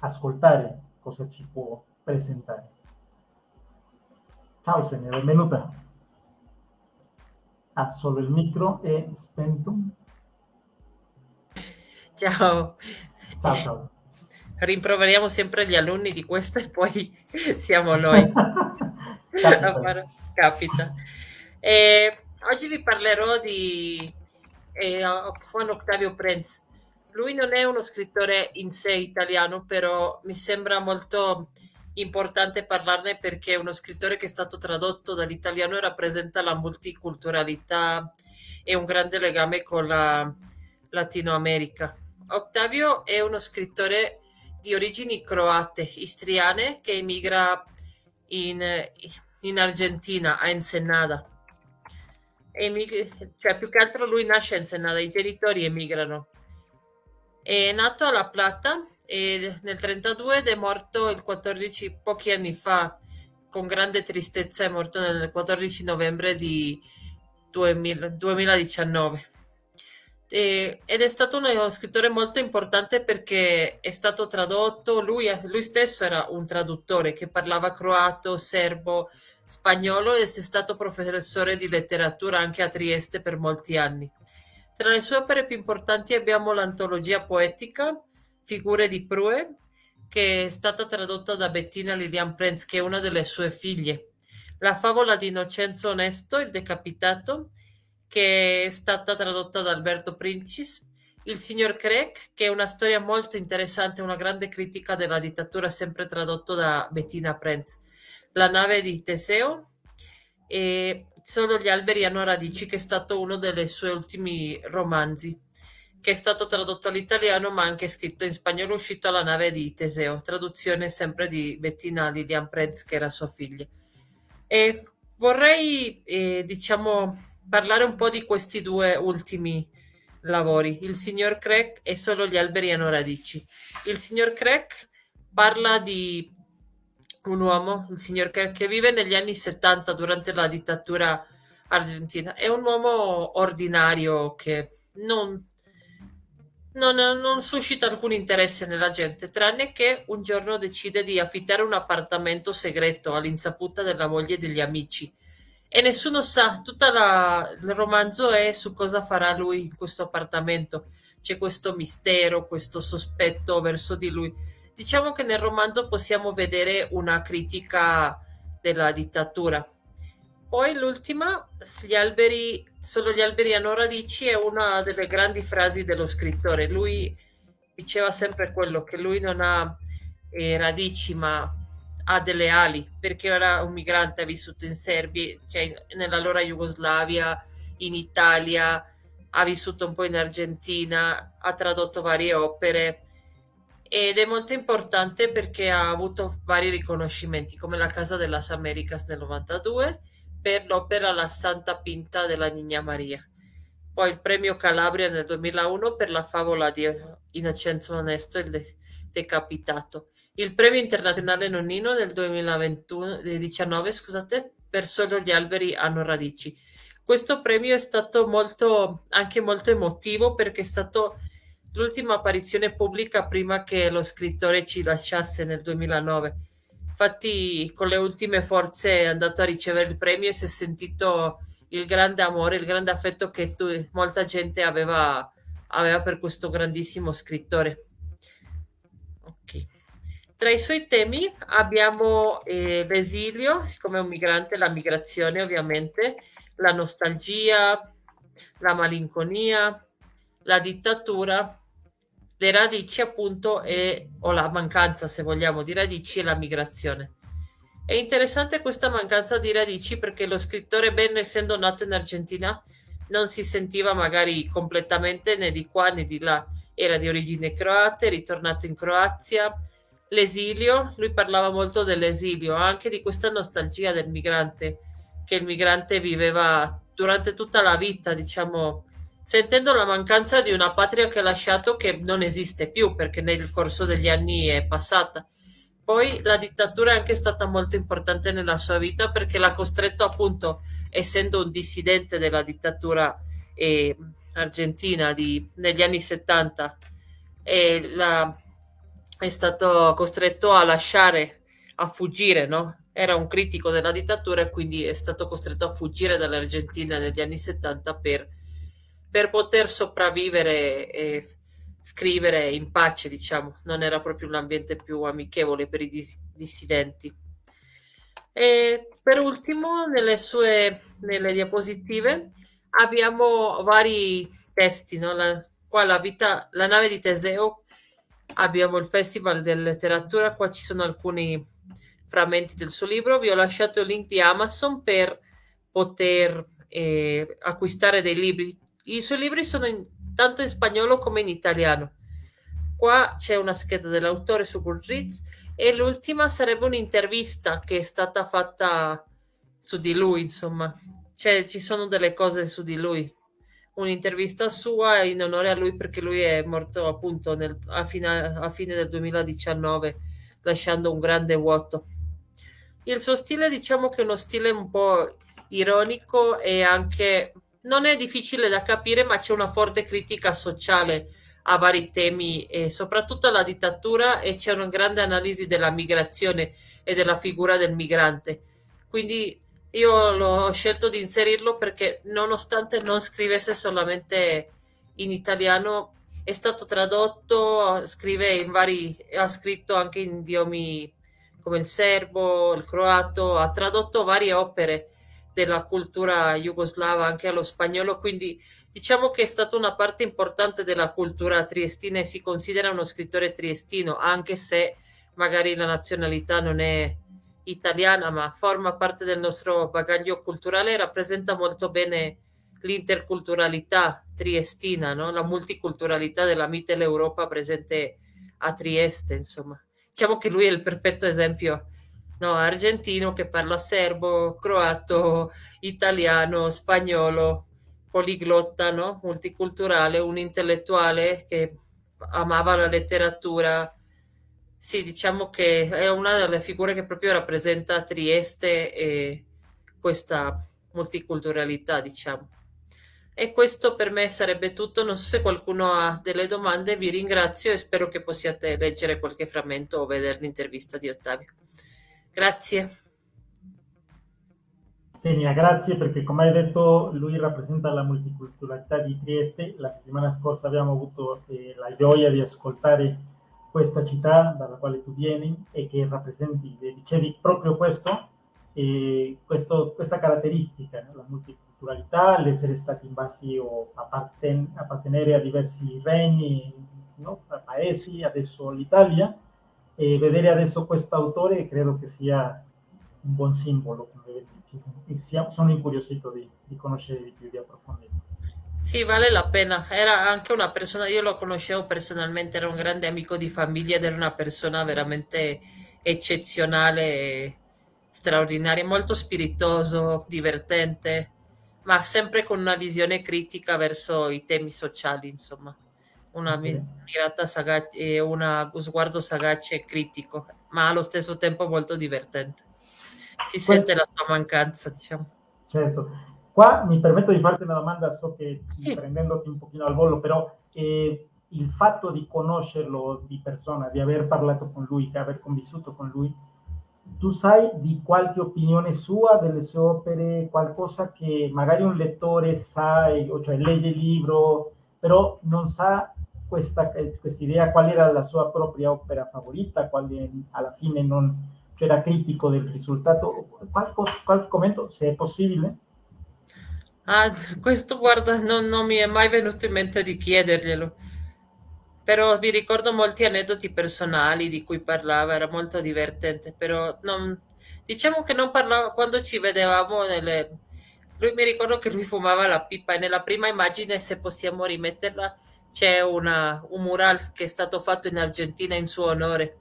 ascoltare cosa ci può presentare. Ciao Senia, benvenuta. Ha solo il micro è spento. Ciao. Ciao, ciao. Rimproveriamo sempre gli alunni di questo e poi siamo noi. Capita. Capita. E oggi vi parlerò di eh, Juan Octavio Prenz. Lui non è uno scrittore in sé italiano, però mi sembra molto importante parlarne perché è uno scrittore che è stato tradotto dall'italiano e rappresenta la multiculturalità e un grande legame con la Latino America. Octavio è uno scrittore di origini croate, istriane, che emigra in, in Argentina, a Ensenada. Emig- cioè, più che altro lui nasce a Ensenada, i genitori emigrano è nato a La Plata e nel 1932 ed è morto il 14, pochi anni fa, con grande tristezza, è morto nel 14 novembre di 2000, 2019. E, ed è stato uno scrittore molto importante perché è stato tradotto, lui, lui stesso era un traduttore che parlava croato, serbo, spagnolo ed è stato professore di letteratura anche a Trieste per molti anni. Tra le sue opere più importanti abbiamo l'antologia poetica "Figure di Prue", che è stata tradotta da Bettina Lilian Prenz, che è una delle sue figlie, la favola di Innocenzo Onesto, Il decapitato, che è stata tradotta da Alberto Princis, Il signor Craig, che è una storia molto interessante, una grande critica della dittatura, sempre tradotto da Bettina Prenz, La nave di Teseo, e Solo gli alberi hanno radici, che è stato uno dei suoi ultimi romanzi, che è stato tradotto all'italiano ma anche scritto in spagnolo, uscito alla nave di Teseo, traduzione sempre di Bettina Lilian Prez, che era sua figlia. E vorrei, eh, diciamo, parlare un po' di questi due ultimi lavori, Il signor Craig e Solo gli alberi hanno radici. Il signor Craig parla di un uomo, il signor Kerr, che vive negli anni 70 durante la dittatura argentina. È un uomo ordinario che non, non, non, suscita alcun interesse nella gente, tranne che un giorno decide di affittare un appartamento segreto all'insaputa della moglie e degli amici. E nessuno sa, tutto il romanzo è su cosa farà lui in questo appartamento. C'è questo mistero, questo sospetto verso di lui Diciamo che nel romanzo possiamo vedere una critica della dittatura. Poi l'ultima, gli alberi, solo gli alberi hanno radici, è una delle grandi frasi dello scrittore. Lui diceva sempre quello che lui non ha eh, radici ma ha delle ali perché era un migrante, ha vissuto in Serbia, cioè nell'allora Jugoslavia, in Italia, ha vissuto un po' in Argentina, ha tradotto varie opere ed è molto importante perché ha avuto vari riconoscimenti come la Casa de las Américas nel 92 per l'opera La Santa Pinta della Niña Maria, poi il premio Calabria nel 2001 per la favola di Innocenzo Onesto il de- decapitato, il premio internazionale Nonnino nel 2019 scusate, per Solo gli alberi hanno radici. Questo premio è stato molto, anche molto emotivo perché è stato l'ultima apparizione pubblica prima che lo scrittore ci lasciasse nel 2009. Infatti, con le ultime forze è andato a ricevere il premio e si è sentito il grande amore, il grande affetto che tu, molta gente aveva, aveva per questo grandissimo scrittore. Ok. Tra i suoi temi abbiamo eh, l'esilio, siccome è un migrante, la migrazione ovviamente, la nostalgia, la malinconia, la dittatura, le radici appunto e, o la mancanza se vogliamo di radici e la migrazione. È interessante questa mancanza di radici perché lo scrittore Ben essendo nato in Argentina non si sentiva magari completamente né di qua né di là, era di origine croate, ritornato in Croazia, l'esilio, lui parlava molto dell'esilio, anche di questa nostalgia del migrante, che il migrante viveva durante tutta la vita, diciamo, sentendo la mancanza di una patria che ha lasciato che non esiste più perché nel corso degli anni è passata. Poi la dittatura è anche stata molto importante nella sua vita perché l'ha costretto appunto, essendo un dissidente della dittatura eh, argentina di, negli anni 70, e la, è stato costretto a lasciare, a fuggire, no? Era un critico della dittatura e quindi è stato costretto a fuggire dall'Argentina negli anni 70 per per poter sopravvivere e scrivere in pace, diciamo, non era proprio un ambiente più amichevole per i dis- dissidenti. E per ultimo, nelle sue nelle diapositive abbiamo vari testi, no? la, qua la, vita, la nave di Teseo, abbiamo il Festival della Letteratura, qua ci sono alcuni frammenti del suo libro, vi ho lasciato il link di Amazon per poter eh, acquistare dei libri i suoi libri sono in, tanto in spagnolo come in italiano. Qua c'è una scheda dell'autore su Goodreads e l'ultima sarebbe un'intervista che è stata fatta su di lui, insomma. Cioè, ci sono delle cose su di lui. Un'intervista sua in onore a lui perché lui è morto appunto nel, a, fine, a fine del 2019 lasciando un grande vuoto. Il suo stile diciamo che è uno stile un po' ironico e anche non è difficile da capire, ma c'è una forte critica sociale a vari temi, e soprattutto alla dittatura, e c'è una grande analisi della migrazione e della figura del migrante. Quindi io l'ho scelto di inserirlo perché nonostante non scrivesse solamente in italiano, è stato tradotto, scrive in vari, ha scritto anche in idiomi come il serbo, il croato, ha tradotto varie opere della cultura jugoslava anche allo spagnolo, quindi diciamo che è stata una parte importante della cultura triestina e si considera uno scrittore triestino, anche se magari la nazionalità non è italiana, ma forma parte del nostro bagaglio culturale e rappresenta molto bene l'interculturalità triestina, no? la multiculturalità della Mitteleuropa presente a Trieste, insomma. Diciamo che lui è il perfetto esempio no, argentino che parla serbo, croato, italiano, spagnolo, poliglotta, no? multiculturale, un intellettuale che amava la letteratura. Sì, diciamo che è una delle figure che proprio rappresenta Trieste e questa multiculturalità, diciamo. E questo per me sarebbe tutto. Non so se qualcuno ha delle domande, vi ringrazio e spero che possiate leggere qualche frammento o vedere l'intervista di Ottavio. Grazie. Senia, grazie perché come hai detto lui rappresenta la multiculturalità di Trieste. La settimana scorsa abbiamo avuto eh, la gioia di ascoltare questa città dalla quale tu vieni e che rappresenti, dicevi proprio questo, eh, questo questa caratteristica, la multiculturalità, l'essere stati invasi o apparten- appartenere a diversi regni, no? paesi, adesso l'Italia e vedere adesso questo autore credo che sia un buon simbolo, sono incuriosito di, di conoscere di più, di approfondire. Sì, vale la pena. Era anche una persona, io lo conoscevo personalmente, era un grande amico di famiglia ed era una persona veramente eccezionale, straordinaria, molto spiritoso, divertente, ma sempre con una visione critica verso i temi sociali, insomma una mirata sagace e uno sguardo sagace e critico, ma allo stesso tempo molto divertente. Si sente la sua mancanza, diciamo. Certo. Qua mi permetto di farti una domanda, so che sì. prendendoti un pochino al volo, però eh, il fatto di conoscerlo di persona, di aver parlato con lui, di aver convissuto con lui, tu sai di qualche opinione sua delle sue opere, qualcosa che magari un lettore sa, cioè legge il libro, però non sa questa, questa idea qual era la sua propria opera favorita, quale alla fine non cioè era critico del risultato. Qualche, qualche commento, se è possibile? Ah, questo guarda, non, non mi è mai venuto in mente di chiederglielo però mi ricordo molti aneddoti personali di cui parlava, era molto divertente, però non, diciamo che non parlava quando ci vedevamo nelle... Lui mi ricordo che lui fumava la pipa e nella prima immagine, se possiamo rimetterla, c'è una, un mural che è stato fatto in Argentina in suo onore.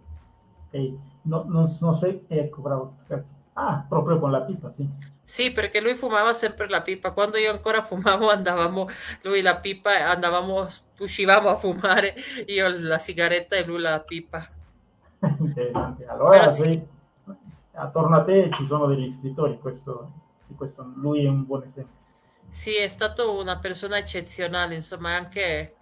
Okay. No, non, non sei, ecco, bravo, grazie. Ah, proprio con la pipa, sì. Sì, perché lui fumava sempre la pipa. Quando io ancora fumavo, andavamo, lui la pipa, andavamo, uscivamo a fumare, io la sigaretta e lui la pipa. Interessante. Allora, sì. attorno a te ci sono degli scrittori, questo, questo, lui è un buon esempio. Sì, è stato una persona eccezionale, insomma, anche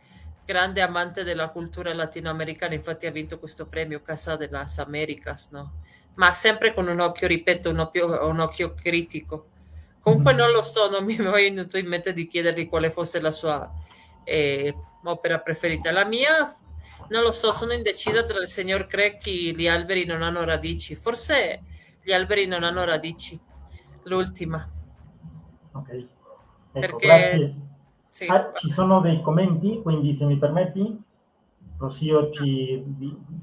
grande amante della cultura latinoamericana, infatti ha vinto questo premio Casa de las Americas, no? ma sempre con un occhio, ripeto, un occhio, un occhio critico. Comunque non lo so, non mi è venuto in mente di chiedergli quale fosse la sua eh, opera preferita. La mia, non lo so, sono indecisa tra il signor Crecchi Gli alberi non hanno radici. Forse gli alberi non hanno radici, l'ultima. Ok. Ecco, Perché... Grazie. Sì. Ah, ci sono dei commenti, quindi se mi permetti, Rosio ci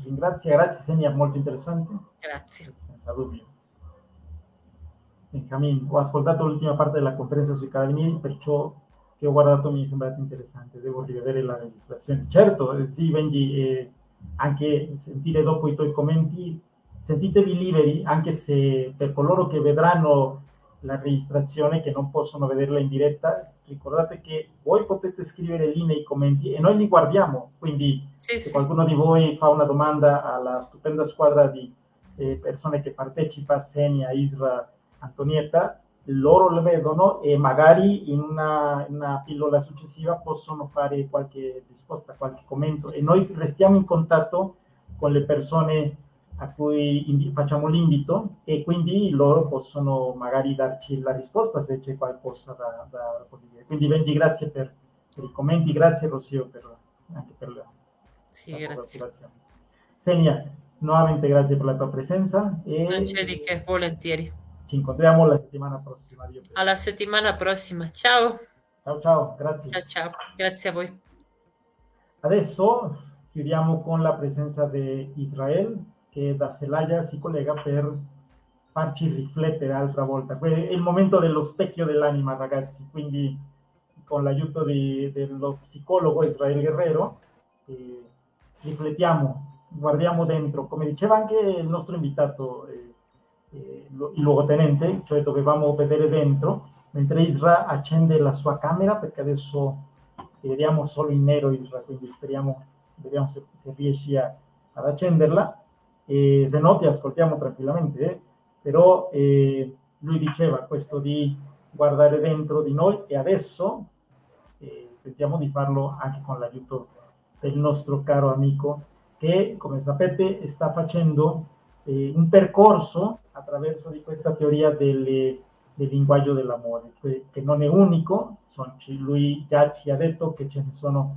ringrazia, grazie Senia, molto interessante. Grazie. Senza dubbio. Benjamin, ho ascoltato l'ultima parte della conferenza sui carabinieri, perciò che ho guardato mi è sembrato interessante, devo rivedere la registrazione. Certo, eh, sì, Benji, eh, anche sentire dopo i tuoi commenti, sentitevi liberi, anche se per coloro che vedranno la registrazione che non possono vederla in diretta, ricordate che voi potete scrivere lì nei commenti e noi li guardiamo, quindi sì, se sì. qualcuno di voi fa una domanda alla stupenda squadra di eh, persone che partecipa, Senia, Isra, Antonietta, loro le vedono e magari in una, in una pillola successiva possono fare qualche risposta, qualche commento. E noi restiamo in contatto con le persone a cui facciamo l'invito e quindi loro possono magari darci la risposta se c'è qualcosa da, da condividere. Quindi Benji, grazie per, per, i commenti, grazie Rosio per, anche per la, sì, la grazie. Senia, nuovamente grazie per la tua presenza. E non c'è di che, volentieri. Ci incontriamo la settimana prossima. Alla settimana prossima, ciao. Ciao ciao, grazie. Ciao ciao, grazie a voi. Adesso chiudiamo con la presenza di Israele che da Celaya si collega per farci riflettere altra volta. È il momento dello specchio dell'anima, ragazzi, quindi con l'aiuto di, dello psicologo Israel Guerrero eh, riflettiamo, guardiamo dentro, come diceva anche il nostro invitato, eh, eh, il luogotenente, cioè dovevamo vedere dentro, mentre Isra accende la sua camera, perché adesso vediamo solo in nero Isra, quindi speriamo, vediamo se, se a, ad accenderla e se no ti ascoltiamo tranquillamente, eh? però eh, lui diceva questo di guardare dentro di noi e adesso eh, tentiamo di farlo anche con l'aiuto del nostro caro amico che, come sapete, sta facendo eh, un percorso attraverso di questa teoria delle, del linguaggio dell'amore, che, che non è unico, son, lui già ci ha detto che ce ne sono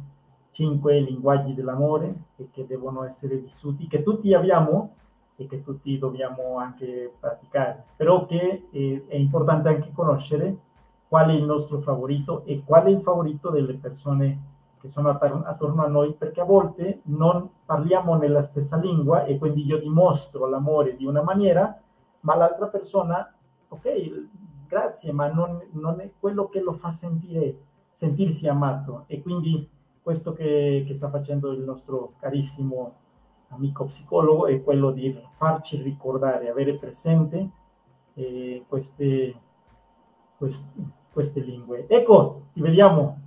cinque linguaggi dell'amore e che devono essere vissuti, che tutti abbiamo e che tutti dobbiamo anche praticare, però che eh, è importante anche conoscere qual è il nostro favorito e qual è il favorito delle persone che sono attorno a noi, perché a volte non parliamo nella stessa lingua e quindi io dimostro l'amore di una maniera, ma l'altra persona, ok, grazie, ma non, non è quello che lo fa sentire, sentirsi amato. E quindi questo che, che sta facendo il nostro carissimo amico psicologo è quello di farci ricordare, avere presente eh, queste, queste, queste, lingue. Ecco, ti vediamo.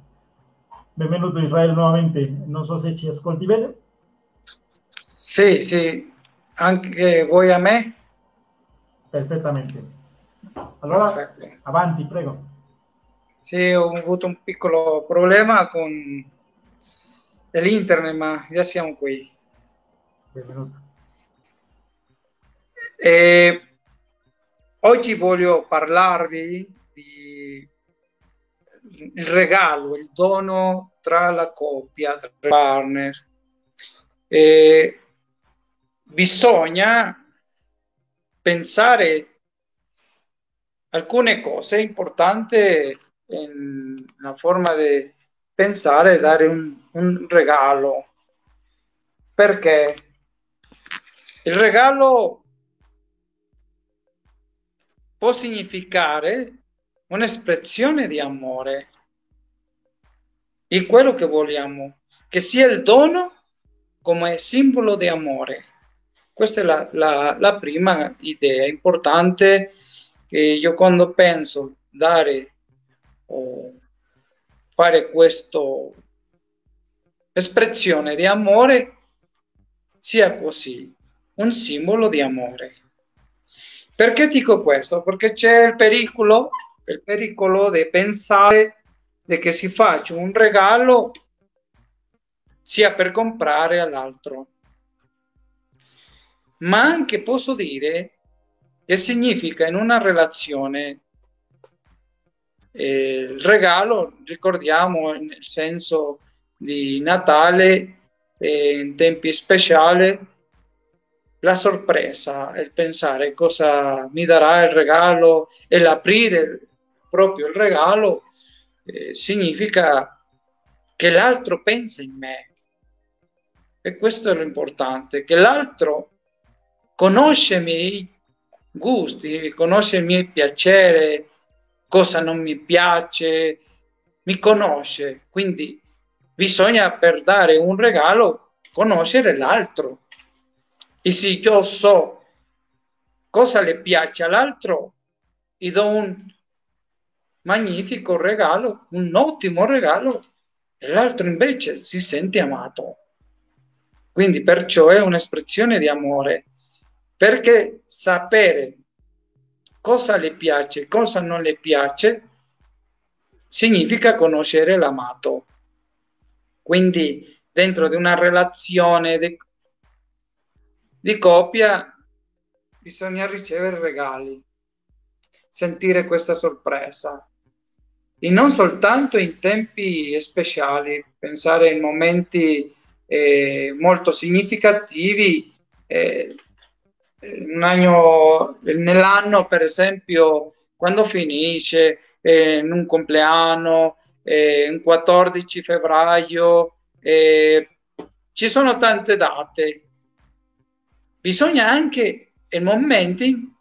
Benvenuto Israele nuovamente. Non so se ci ascolti bene. Sì, sì, anche voi a me. Perfettamente. Allora, Perfetto. avanti, prego. Sì, ho avuto un piccolo problema con dell'internet, ma già siamo qui. Benvenuto. E oggi voglio parlarvi di il regalo, il dono tra la coppia, tra i partner. E bisogna pensare alcune cose importanti nella forma di pensare e dare un, un regalo. Perché il regalo può significare un'espressione di amore e quello che vogliamo, che sia il dono come simbolo di amore. Questa è la, la, la prima idea importante che io quando penso dare o fare questa espressione di amore sia così, un simbolo di amore. Perché dico questo? Perché c'è il pericolo, il pericolo di pensare che si faccia un regalo sia per comprare all'altro. Ma anche posso dire che significa in una relazione eh, il regalo, ricordiamo nel senso di Natale, eh, in tempi speciali, la sorpresa, il pensare cosa mi darà il regalo e l'aprire proprio il regalo eh, significa che l'altro pensa in me. E questo è l'importante, che l'altro conosce i miei gusti, conosce i miei piaceri, cosa non mi piace, mi conosce. Quindi bisogna per dare un regalo conoscere l'altro. E se io so cosa le piace all'altro, gli do un magnifico regalo, un ottimo regalo, e l'altro invece si sente amato. Quindi perciò è un'espressione di amore, perché sapere cosa le piace, cosa non le piace, significa conoscere l'amato. Quindi dentro di una relazione di, di coppia bisogna ricevere regali, sentire questa sorpresa. E non soltanto in tempi speciali, pensare in momenti eh, molto significativi, eh, anno, nell'anno, per esempio, quando finisce, eh, in un compleanno, eh, un 14 febbraio, eh, ci sono tante date. Bisogna anche in momenti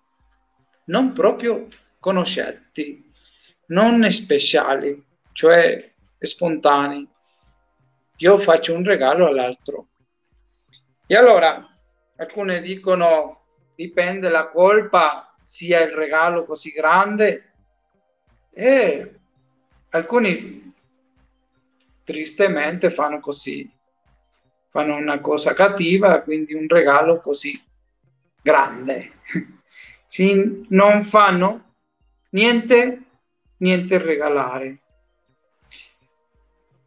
non proprio conoscerti, non speciali, cioè spontanei. Io faccio un regalo all'altro. E allora, alcune dicono dipende la colpa sia il regalo così grande. E alcuni tristemente fanno così. Fanno una cosa cattiva quindi un regalo così grande. Si, non fanno niente niente regalare.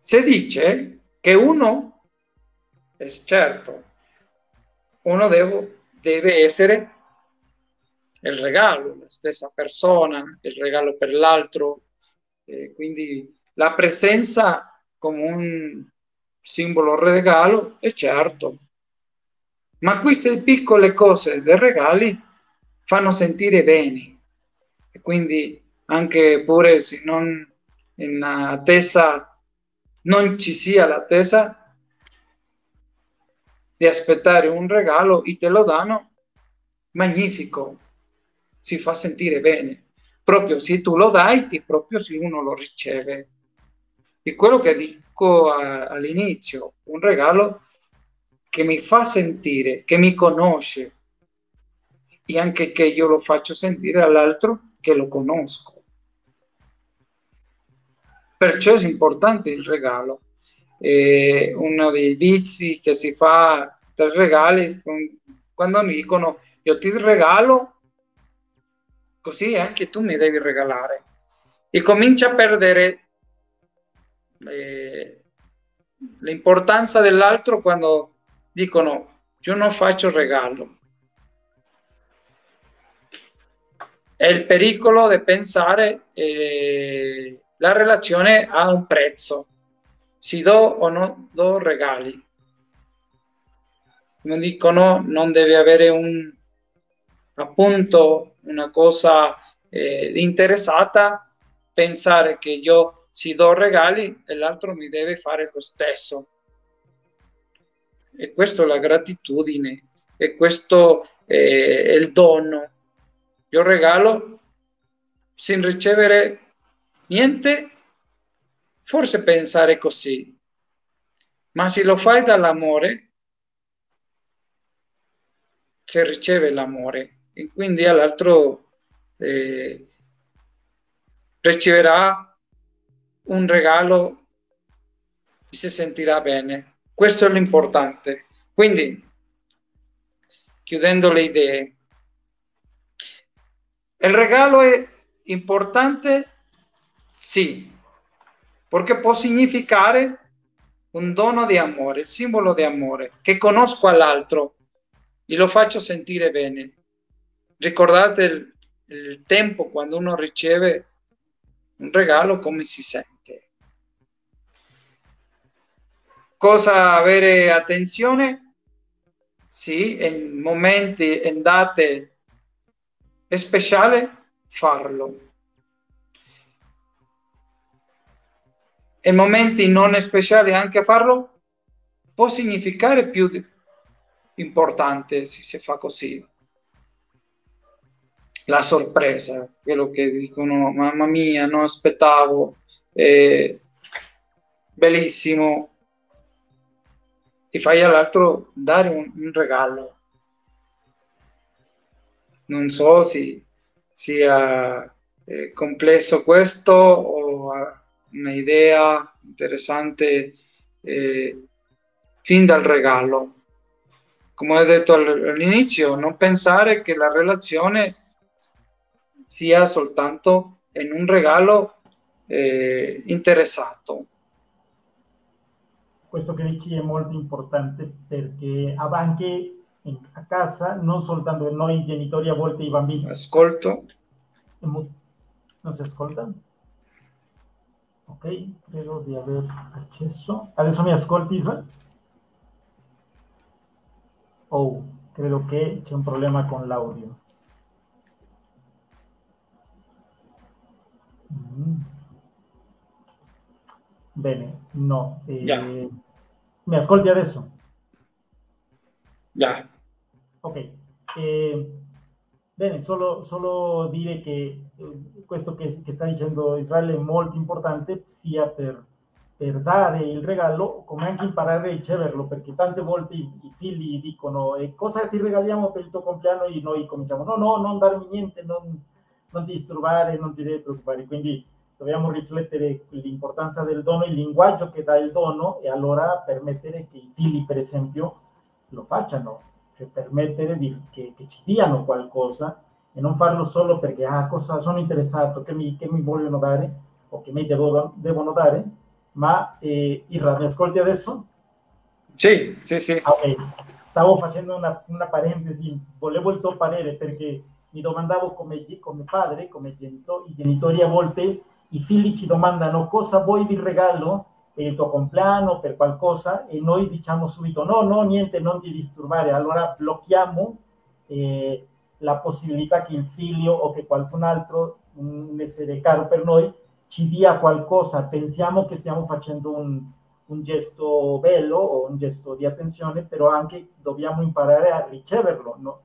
Si dice che uno è certo uno deve deve essere il regalo, la stessa persona, il regalo per l'altro, eh, quindi la presenza come un simbolo regalo è certo, ma queste piccole cose dei regali fanno sentire bene. E quindi anche pure se non in attesa non ci sia l'attesa di aspettare un regalo e te lo danno, magnifico, si fa sentire bene. Proprio se tu lo dai e proprio se uno lo riceve. E quello che dico a, all'inizio, un regalo che mi fa sentire, che mi conosce e anche che io lo faccio sentire all'altro che lo conosco. Perciò è importante il regalo eh, uno dei vizi che si fa tra regali quando mi dicono io ti regalo così anche tu mi devi regalare e comincia a perdere eh, l'importanza dell'altro quando dicono io non faccio regalo. È il pericolo di pensare eh, la relazione ha un prezzo. Si do o non do regali. Come dicono, non deve avere un appunto una cosa eh, interessata, pensare che io si do regali e l'altro mi deve fare lo stesso. E questo è la gratitudine, e questo è il dono. Io regalo sin ricevere niente, forse pensare così, ma se lo fai dall'amore, se riceve l'amore, e quindi all'altro eh, riceverà un regalo e si sentirà bene. Questo è l'importante. Quindi, chiudendo le idee, il regalo è importante? Sì, perché può significare un dono di amore, il simbolo di amore, che conosco all'altro e lo faccio sentire bene. Ricordate il, il tempo quando uno riceve un regalo, come si sente. Cosa avere attenzione? Sì, in momenti, in date speciali, farlo. In momenti non speciali anche farlo può significare più importante se si fa così la sorpresa, quello che dicono, mamma mia, non aspettavo, eh, bellissimo, e fai all'altro dare un, un regalo. Non so se sia eh, complesso questo o un'idea interessante eh, fin dal regalo. Come ho detto all'inizio, non pensare che la relazione sia soltanto in un regalo eh, interessato. Questo che dici è molto importante perché anche a casa, non soltanto noi genitori, a volte i bambini... Ascolto. Non si? Ok, credo di aver accesso. Adesso mi ascolti, Ismael? Oh, credo che c'è un problema con l'audio. Mm. Bene, no. Eh, mi ascolti adesso? Già. Ok. Eh, bene, solo, solo, dire che eh, questo che, che, sta dicendo Israele è molto importante sia per, per, dare il regalo come anche imparare a riceverlo, perché tante volte i, i figli dicono e cosa ti regaliamo per il tuo compleanno e noi cominciamo no, no, non darmi niente, non non ti disturbare, non ti devi preoccupare. Quindi dobbiamo riflettere l'importanza del dono, il linguaggio che dà il dono e allora permettere che i figli, per esempio, lo facciano, cioè permettere di, che, che, ci diano qualcosa e non farlo solo perché ah, cosa sono interessato, che mi, che mi vogliono dare o che mi devo, devono dare, ma eh, Irra, mi ascolti adesso? Sì, sì, sì. Okay. Stavo facendo una, una parentesi, volevo il tuo parere perché mi domandavo come, come padre, come genito, i genitori a volte, i figli ci domandano cosa vuoi di regalo per il tuo compleanno, per qualcosa, e noi diciamo subito no, no, niente, non ti disturbare. Allora blocchiamo eh, la possibilità che il figlio o che qualcun altro, un essere caro per noi, ci dia qualcosa. Pensiamo che stiamo facendo un, un gesto bello o un gesto di attenzione, però anche dobbiamo imparare a riceverlo. No?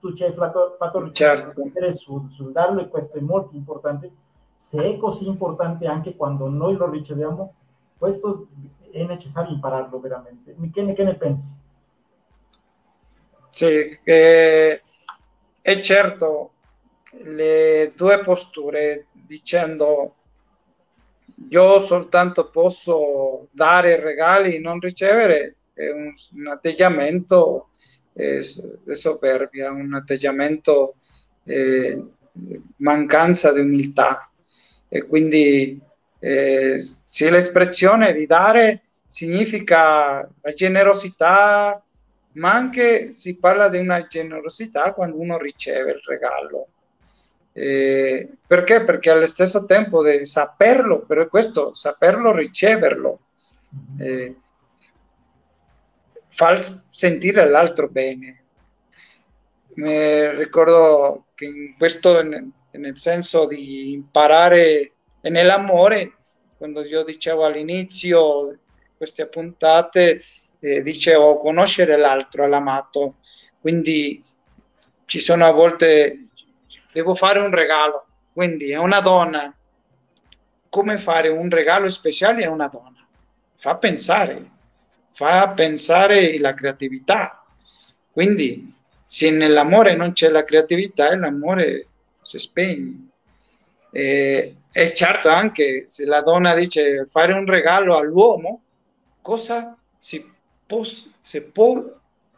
tu ci hai fatto, certo. sul, sul darlo e questo è molto importante. Se è così importante anche quando noi lo riceviamo, questo è necessario impararlo veramente. Che, che ne pensi? Sì, eh, è certo le due posture dicendo io soltanto posso dare regali, non ricevere, è un, un atteggiamento è soberbia, un atteggiamento eh, mancanza di umiltà. E quindi eh, sì l'espressione di dare significa la generosità, ma anche si parla di una generosità quando uno riceve il regalo. Eh, perché? Perché allo stesso tempo di saperlo, però questo saperlo riceverlo, eh, fa sentire l'altro bene. Mi ricordo che in questo, nel senso di imparare nell'amore, quando io dicevo all'inizio queste puntate, eh, dicevo conoscere l'altro, l'amato, quindi ci sono a volte, devo fare un regalo, quindi a una donna, come fare un regalo speciale a una donna? Fa pensare, fa pensare la creatività, quindi se nell'amore non c'è la creatività, l'amore si spegne. E, e certo anche se la donna dice fare un regalo all'uomo, cosa si può, si può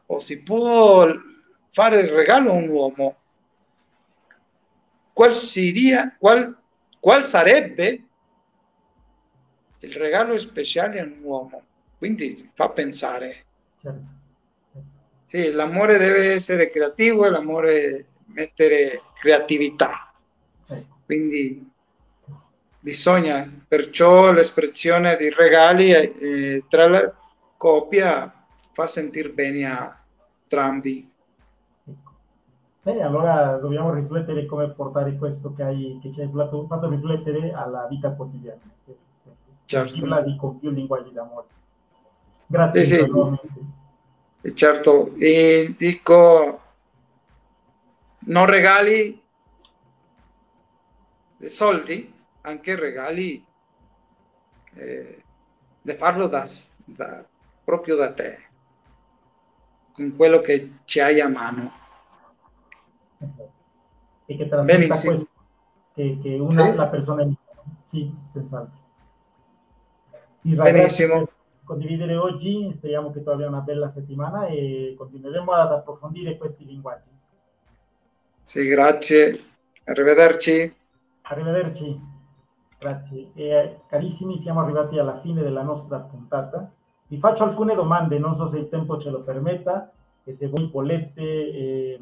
o si può fare il regalo a un uomo? Qual, seria, qual, qual sarebbe il regalo speciale a un uomo? Quindi fa pensare. Certo. Sì, l'amore deve essere creativo e l'amore mettere creatività. Quindi bisogna, perciò l'espressione di regali eh, tra la coppia fa sentire bene a entrambi. Bene, allora dobbiamo riflettere come portare questo che, hai, che ci hai fatto riflettere alla vita quotidiana. Certo. di con più linguaggi d'amore. Grazie. Sì, sì. Certo, e dico, non regali soldi, anche regali eh, di farlo da, da, proprio da te, con quello che ci hai a mano. E che trasmetta questo, che, che una sì. la persona sì, senz'altro. Israele, Benissimo. Condividere oggi, speriamo che tu abbia una bella settimana e continueremo ad approfondire questi linguaggi. Sì, grazie. Arrivederci. Arrivederci. Grazie. E, carissimi, siamo arrivati alla fine della nostra puntata. Vi faccio alcune domande, non so se il tempo ce lo permetta, e se voi volete eh,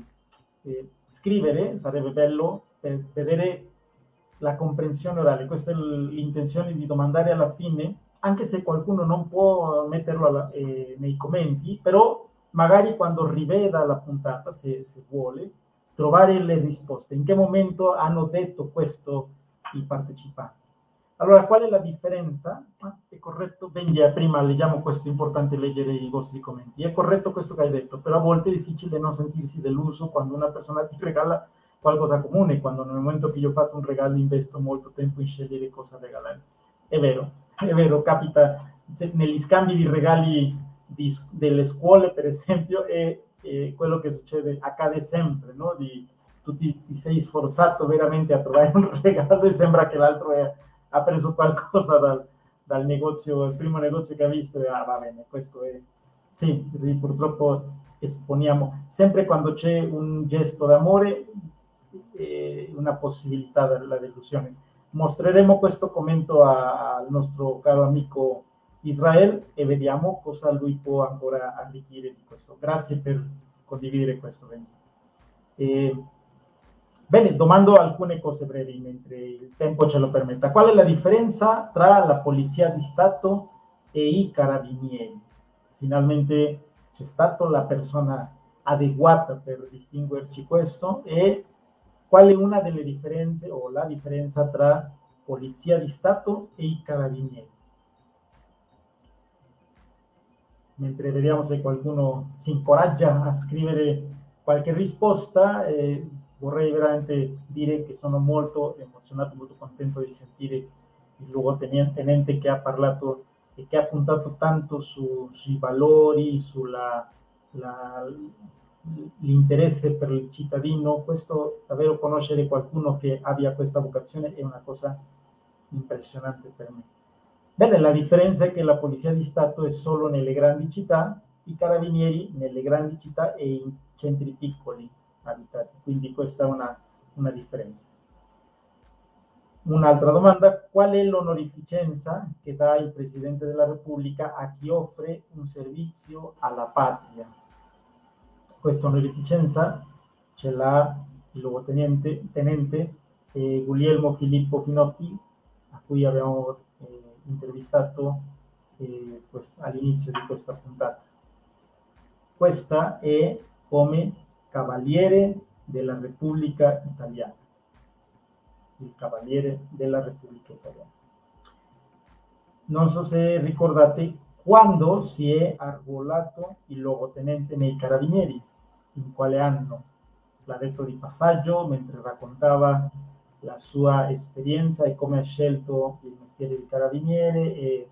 eh, scrivere, sarebbe bello per vedere la comprensione orale. Questa è l'intenzione di domandare alla fine, anche se qualcuno non può metterlo alla, eh, nei commenti, però magari quando riveda la puntata, se, se vuole, trovare le risposte. In che momento hanno detto questo i partecipanti? Allora, qual è la differenza? Ah, è corretto, Benja, prima leggiamo questo, è importante leggere i vostri commenti. È corretto questo che hai detto, però a volte è difficile non sentirsi deluso quando una persona ti regala qualcosa comune, quando nel momento che io fatto un regalo investo molto tempo in scegliere cosa regalare. È vero, è vero, capita negli scambi di regali di, delle scuole, per esempio, è, è, quello che succede, accade sempre, no? Di, tu ti, ti sei sforzato veramente a trovare un regalo e sembra che l'altro è ha preso qualcosa dal, dal, negozio, il primo negozio che ha visto e ah va bene, questo è... Sì, purtroppo esponiamo, sempre quando c'è un gesto d'amore, eh, una possibilità della delusione. Mostreremo questo commento a, al nostro caro amico Israel e vediamo cosa lui può ancora arricchire di questo. Grazie per condividere questo. Eh, Bene, domando alcune cose brevi mentre il tempo ce lo permetta. Qual è la differenza tra la Polizia di Stato e i Carabinieri? Finalmente c'è stata la persona adeguata per distinguerci questo e qual è una delle differenze o la differenza tra Polizia di Stato e i Carabinieri? Mentre vediamo se qualcuno si incoraggia a scrivere qualche risposta. Eh, vorrei veramente dire che sono molto emozionato, molto contento di sentire il luogotenente che ha parlato e che ha puntato tanto su, sui valori, sull'interesse per il cittadino. Questo davvero conoscere qualcuno che abbia questa vocazione è una cosa impressionante per me. Bene, la differenza è che la Polizia di Stato è solo nelle grandi città, i carabinieri nelle grandi città e in centri piccoli abitati, quindi questa è una, una differenza. Un'altra domanda, qual è l'onorificenza che dà il Presidente della Repubblica a chi offre un servizio alla patria? Questa onorificenza ce l'ha il luogotenente tenente, eh, Guglielmo Filippo Finotti, a cui abbiamo eh, intervistato eh, all'inizio di questa puntata. Questa è come Cavaliere della Repubblica Italiana il Cavaliere della Repubblica Italiana. Non so se ricordate quando si è arruolato il luogotenente nei Carabinieri, in quale anno. L'ha detto di passaggio mentre raccontava la sua esperienza e come ha scelto il mestiere di carabiniere e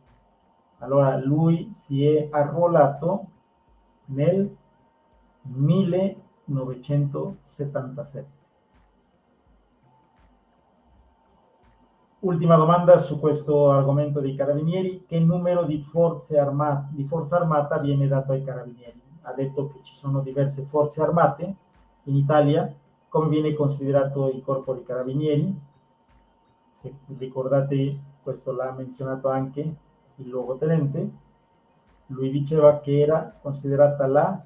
allora lui si è arruolato nel 1977. Ultima domanda su questo argomento dei carabinieri. Che numero di, forze armate, di forza armata viene dato ai carabinieri? Ha detto che ci sono diverse forze armate in Italia. Come viene considerato il corpo di carabinieri? Se ricordate, questo l'ha menzionato anche il luogotenente. Lui diceva che era considerata la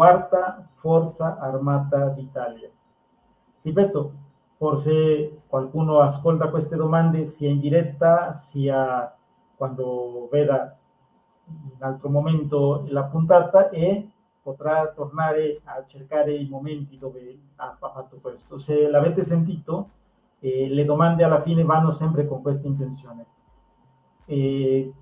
quarta forza armata d'Italia. Ripeto, Forse qualcuno ascolta queste domande sia in diretta sia quando veda in altro momento la puntata e potrà tornare a cercare i momenti dove ha fatto questo. Se l'avete sentito, eh, le domande alla fine vanno sempre con questa intenzione. E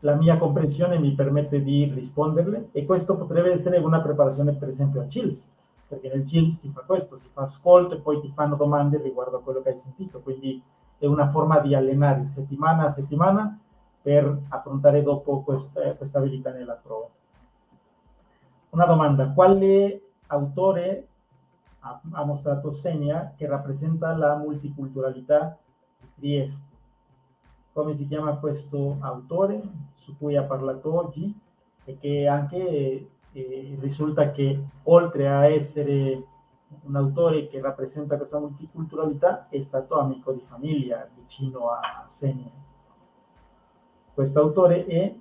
la mia comprensione mi permette di risponderle e questo potrebbe essere una preparazione per esempio a CILS perché nel GIL si fa questo, si fa ascolto e poi ti fanno domande riguardo a quello che hai sentito, quindi è una forma di allenare settimana a settimana per affrontare dopo questa, eh, questa abilità nella prova. Una domanda, quale autore ha, ha mostrato Senia che rappresenta la multiculturalità di Trieste? Come si chiama questo autore su cui ha parlato oggi e che anche eh, risulta che oltre a essere un autore che rappresenta questa multiculturalità è stato amico di famiglia vicino a Senia. Questo autore è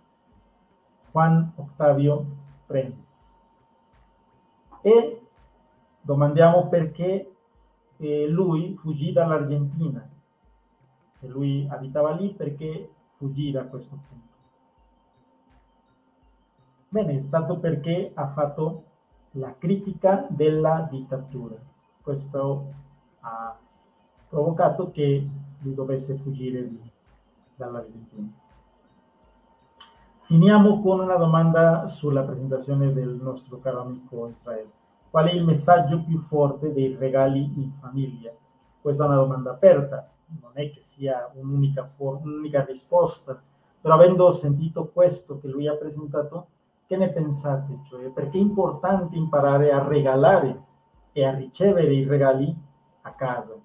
Juan Octavio Prenz. E domandiamo perché eh, lui fuggì dall'Argentina. Se lui abitava lì, perché fuggì da questo punto? Bene, è stato perché ha fatto la critica della dittatura. Questo ha provocato che lui dovesse fuggire dall'Argentina. Finiamo con una domanda sulla presentazione del nostro caro amico Israele. Qual è il messaggio più forte dei regali in famiglia? Questa è una domanda aperta, non è che sia un'unica, un'unica risposta, però avendo sentito questo che lui ha presentato, che ne pensate? Cioè, perché è importante imparare a regalare e a ricevere i regali a casa?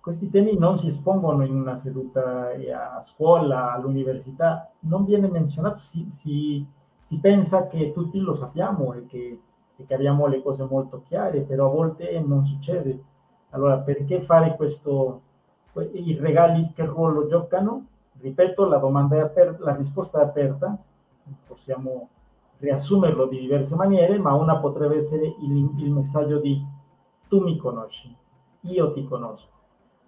Questi temi non si espongono in una seduta a scuola, all'università, non viene menzionato, si, si, si pensa che tutti lo sappiamo e che, e che abbiamo le cose molto chiare, però a volte non succede. Allora, perché fare questo? I regali che ruolo giocano? Ripeto, la domanda è aperta, la risposta è aperta, possiamo riassumerlo di diverse maniere, ma una potrebbe essere il, il messaggio di tu mi conosci, io ti conosco,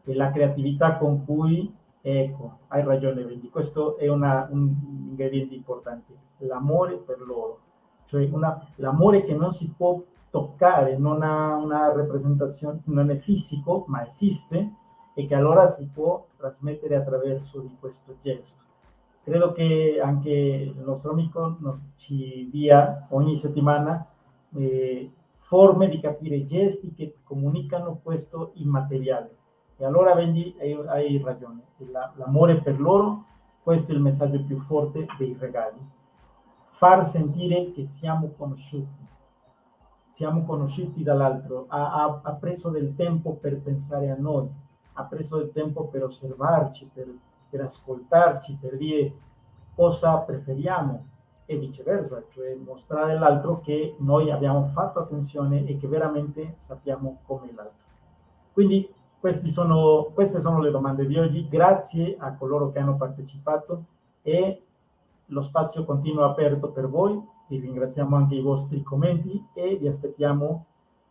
e la creatività con cui, ecco, hai ragione, Vendi, questo è una, un ingrediente importante, l'amore per loro, cioè una, l'amore che non si può toccare, non ha una rappresentazione, non è fisico, ma esiste, e che allora si può trasmettere attraverso di questo gesto. Credo che anche il nostro amico nos, ci dia ogni settimana eh, forme di capire gesti che comunicano questo immateriale. E allora Benji hai, hai ragione, La, l'amore per loro, questo è il messaggio più forte dei regali. Far sentire che siamo conosciuti, siamo conosciuti dall'altro, ha, ha, ha preso del tempo per pensare a noi, ha preso del tempo per osservarci, per per ascoltarci, per dire cosa preferiamo e viceversa, cioè mostrare all'altro che noi abbiamo fatto attenzione e che veramente sappiamo come l'altro. Quindi sono, queste sono le domande di oggi. Grazie a coloro che hanno partecipato e lo spazio continua aperto per voi. Vi ringraziamo anche i vostri commenti e vi aspettiamo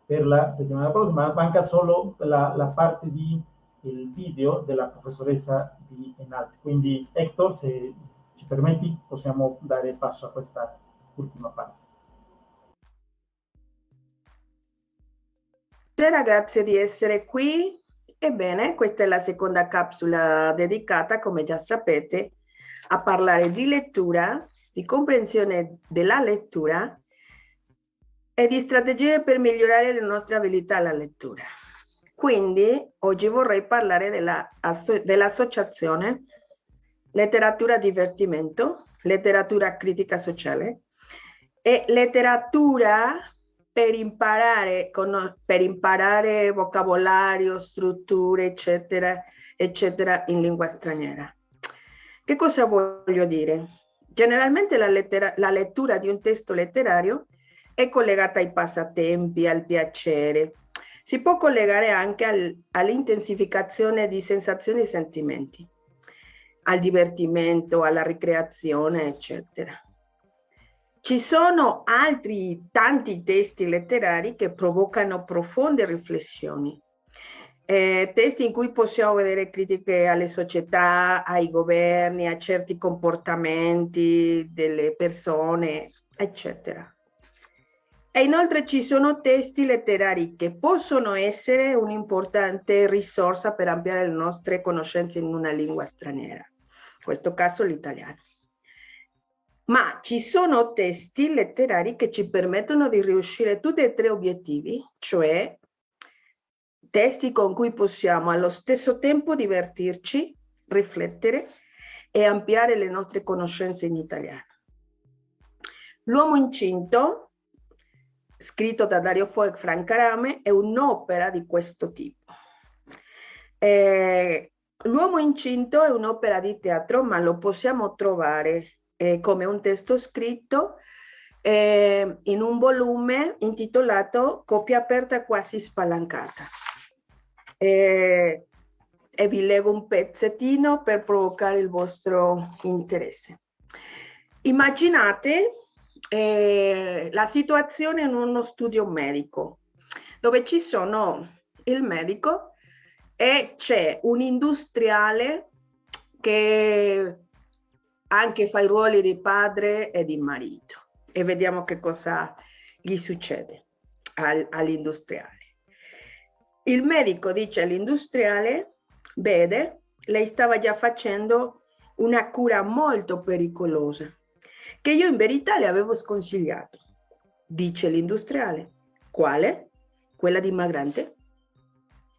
per la settimana prossima. Manca solo la, la parte di il video della professoressa di Enalt. Quindi Hector, se ci permetti, possiamo dare passo a questa ultima parte. Buonasera, grazie di essere qui. Ebbene, questa è la seconda capsula dedicata, come già sapete, a parlare di lettura, di comprensione della lettura e di strategie per migliorare le nostre abilità alla lettura. Quindi oggi vorrei parlare della, dell'associazione letteratura divertimento, letteratura critica sociale e letteratura per imparare, per imparare vocabolario, strutture, eccetera, eccetera, in lingua straniera. Che cosa voglio dire? Generalmente la, lettera, la lettura di un testo letterario è collegata ai passatempi, al piacere, si può collegare anche al, all'intensificazione di sensazioni e sentimenti, al divertimento, alla ricreazione, eccetera. Ci sono altri tanti testi letterari che provocano profonde riflessioni, eh, testi in cui possiamo vedere critiche alle società, ai governi, a certi comportamenti delle persone, eccetera. E inoltre ci sono testi letterari che possono essere un'importante risorsa per ampliare le nostre conoscenze in una lingua straniera, in questo caso l'italiano. Ma ci sono testi letterari che ci permettono di riuscire tutti e tre obiettivi, cioè testi con cui possiamo allo stesso tempo divertirci, riflettere e ampliare le nostre conoscenze in italiano. L'uomo incinto scritto da Dario Fo e Franca Rame, è un'opera di questo tipo. Eh, L'uomo incinto è un'opera di teatro, ma lo possiamo trovare eh, come un testo scritto eh, in un volume intitolato Copia aperta quasi spalancata. Eh, e vi leggo un pezzettino per provocare il vostro interesse. Immaginate eh, la situazione in uno studio medico dove ci sono il medico e c'è un industriale che anche fa i ruoli di padre e di marito e vediamo che cosa gli succede al, all'industriale. Il medico dice all'industriale, vede, lei stava già facendo una cura molto pericolosa che io in verità le avevo sconsigliato. Dice l'industriale. Quale? Quella dimagrante?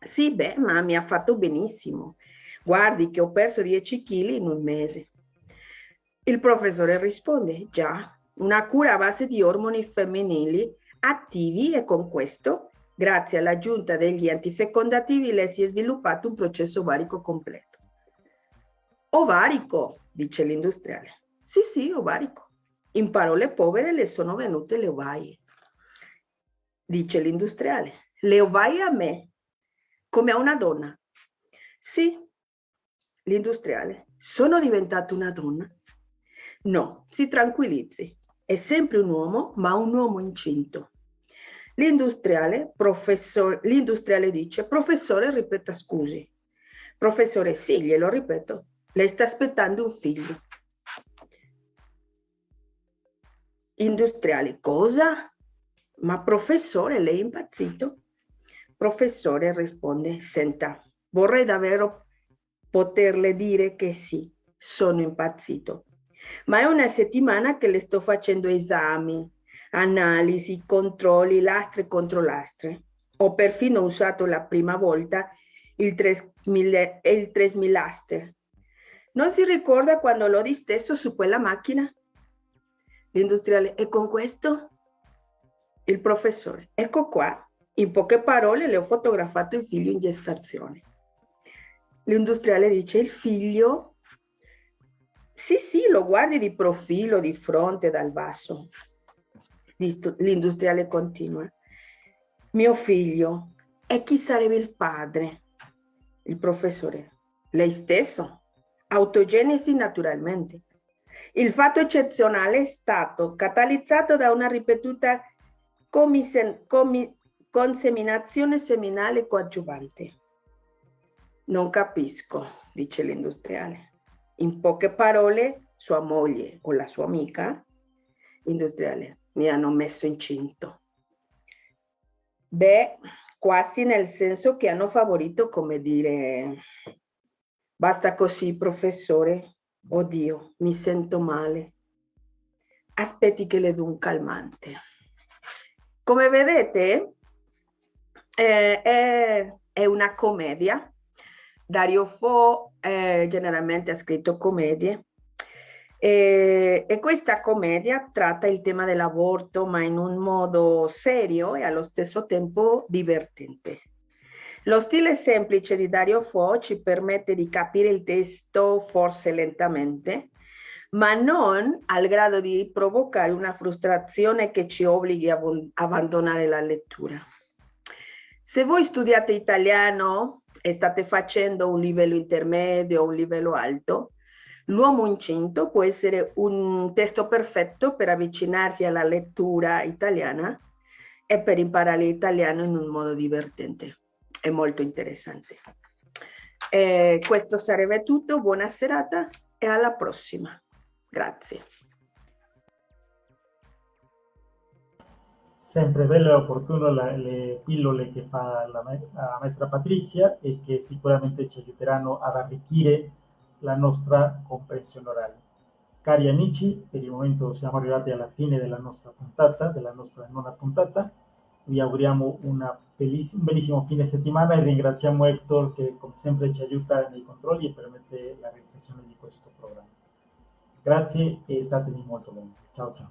Sì, beh, ma mi ha fatto benissimo. Guardi che ho perso 10 kg in un mese. Il professore risponde, già, una cura a base di ormoni femminili attivi e con questo, grazie all'aggiunta degli antifecondativi, le si è sviluppato un processo ovarico completo. Ovarico, dice l'industriale. Sì, sì, ovarico. In parole povere le sono venute le ovaie. Dice l'industriale, le ovaie a me, come a una donna. Sì, l'industriale, sono diventato una donna. No, si tranquillizzi, è sempre un uomo, ma un uomo incinto. L'industriale, l'industriale dice, professore, ripeta scusi. Professore, sì, glielo ripeto, lei sta aspettando un figlio. Industriali. Cosa? Ma professore, lei è impazzito? Professore risponde, senta, vorrei davvero poterle dire che sì, sono impazzito, ma è una settimana che le sto facendo esami, analisi, controlli, lastre contro lastre. Ho perfino usato la prima volta il 3000, il 3000 aster. Non si ricorda quando l'ho disteso su quella macchina? L'industriale, e con questo il professore, ecco qua, in poche parole le ho fotografato il figlio in gestazione. L'industriale dice, il figlio? Sì, sì, lo guardi di profilo, di fronte, dal basso. L'industriale continua. Mio figlio, e chi sarebbe il padre? il professore. Lei stesso. Autogenesi naturalmente. Il fatto eccezionale è stato catalizzato da una ripetuta conseminazione seminale coadiuvante. Non capisco, dice l'industriale. In poche parole, sua moglie o la sua amica industriale mi hanno messo incinto. Beh, quasi nel senso che hanno favorito, come dire, basta così, professore, Oddio, mi sento male. Aspetti che le do un calmante. Come vedete, eh, è, è, una commedia. Dario Fo eh, generalmente ha scritto commedie e, e, questa commedia tratta il tema dell'aborto ma in un modo serio e allo stesso tempo divertente. Lo stile semplice di Dario Fo ci permette di capire il testo forse lentamente, ma non al grado di provocare una frustrazione che ci obblighi a abbandonare la lettura. Se voi studiate italiano e state facendo un livello intermedio o un livello alto, L'uomo incinto può essere un testo perfetto per avvicinarsi alla lettura italiana e per imparare l'italiano in un modo divertente è molto interessante. Eh, questo sarebbe tutto, buona serata e alla prossima. Grazie. Sempre bello e opportuno la, le pillole che fa la, la maestra Patrizia e che sicuramente ci aiuteranno ad arricchire la nostra comprensione orale. Cari amici, per il momento siamo arrivati alla fine della nostra puntata, della nostra nona puntata. Vi auguriamo una un bellissimo fine settimana e ringraziamo Hector che come sempre ci aiuta nei controlli e permette la realizzazione di questo programma. Grazie e statemi molto bene. Ciao ciao.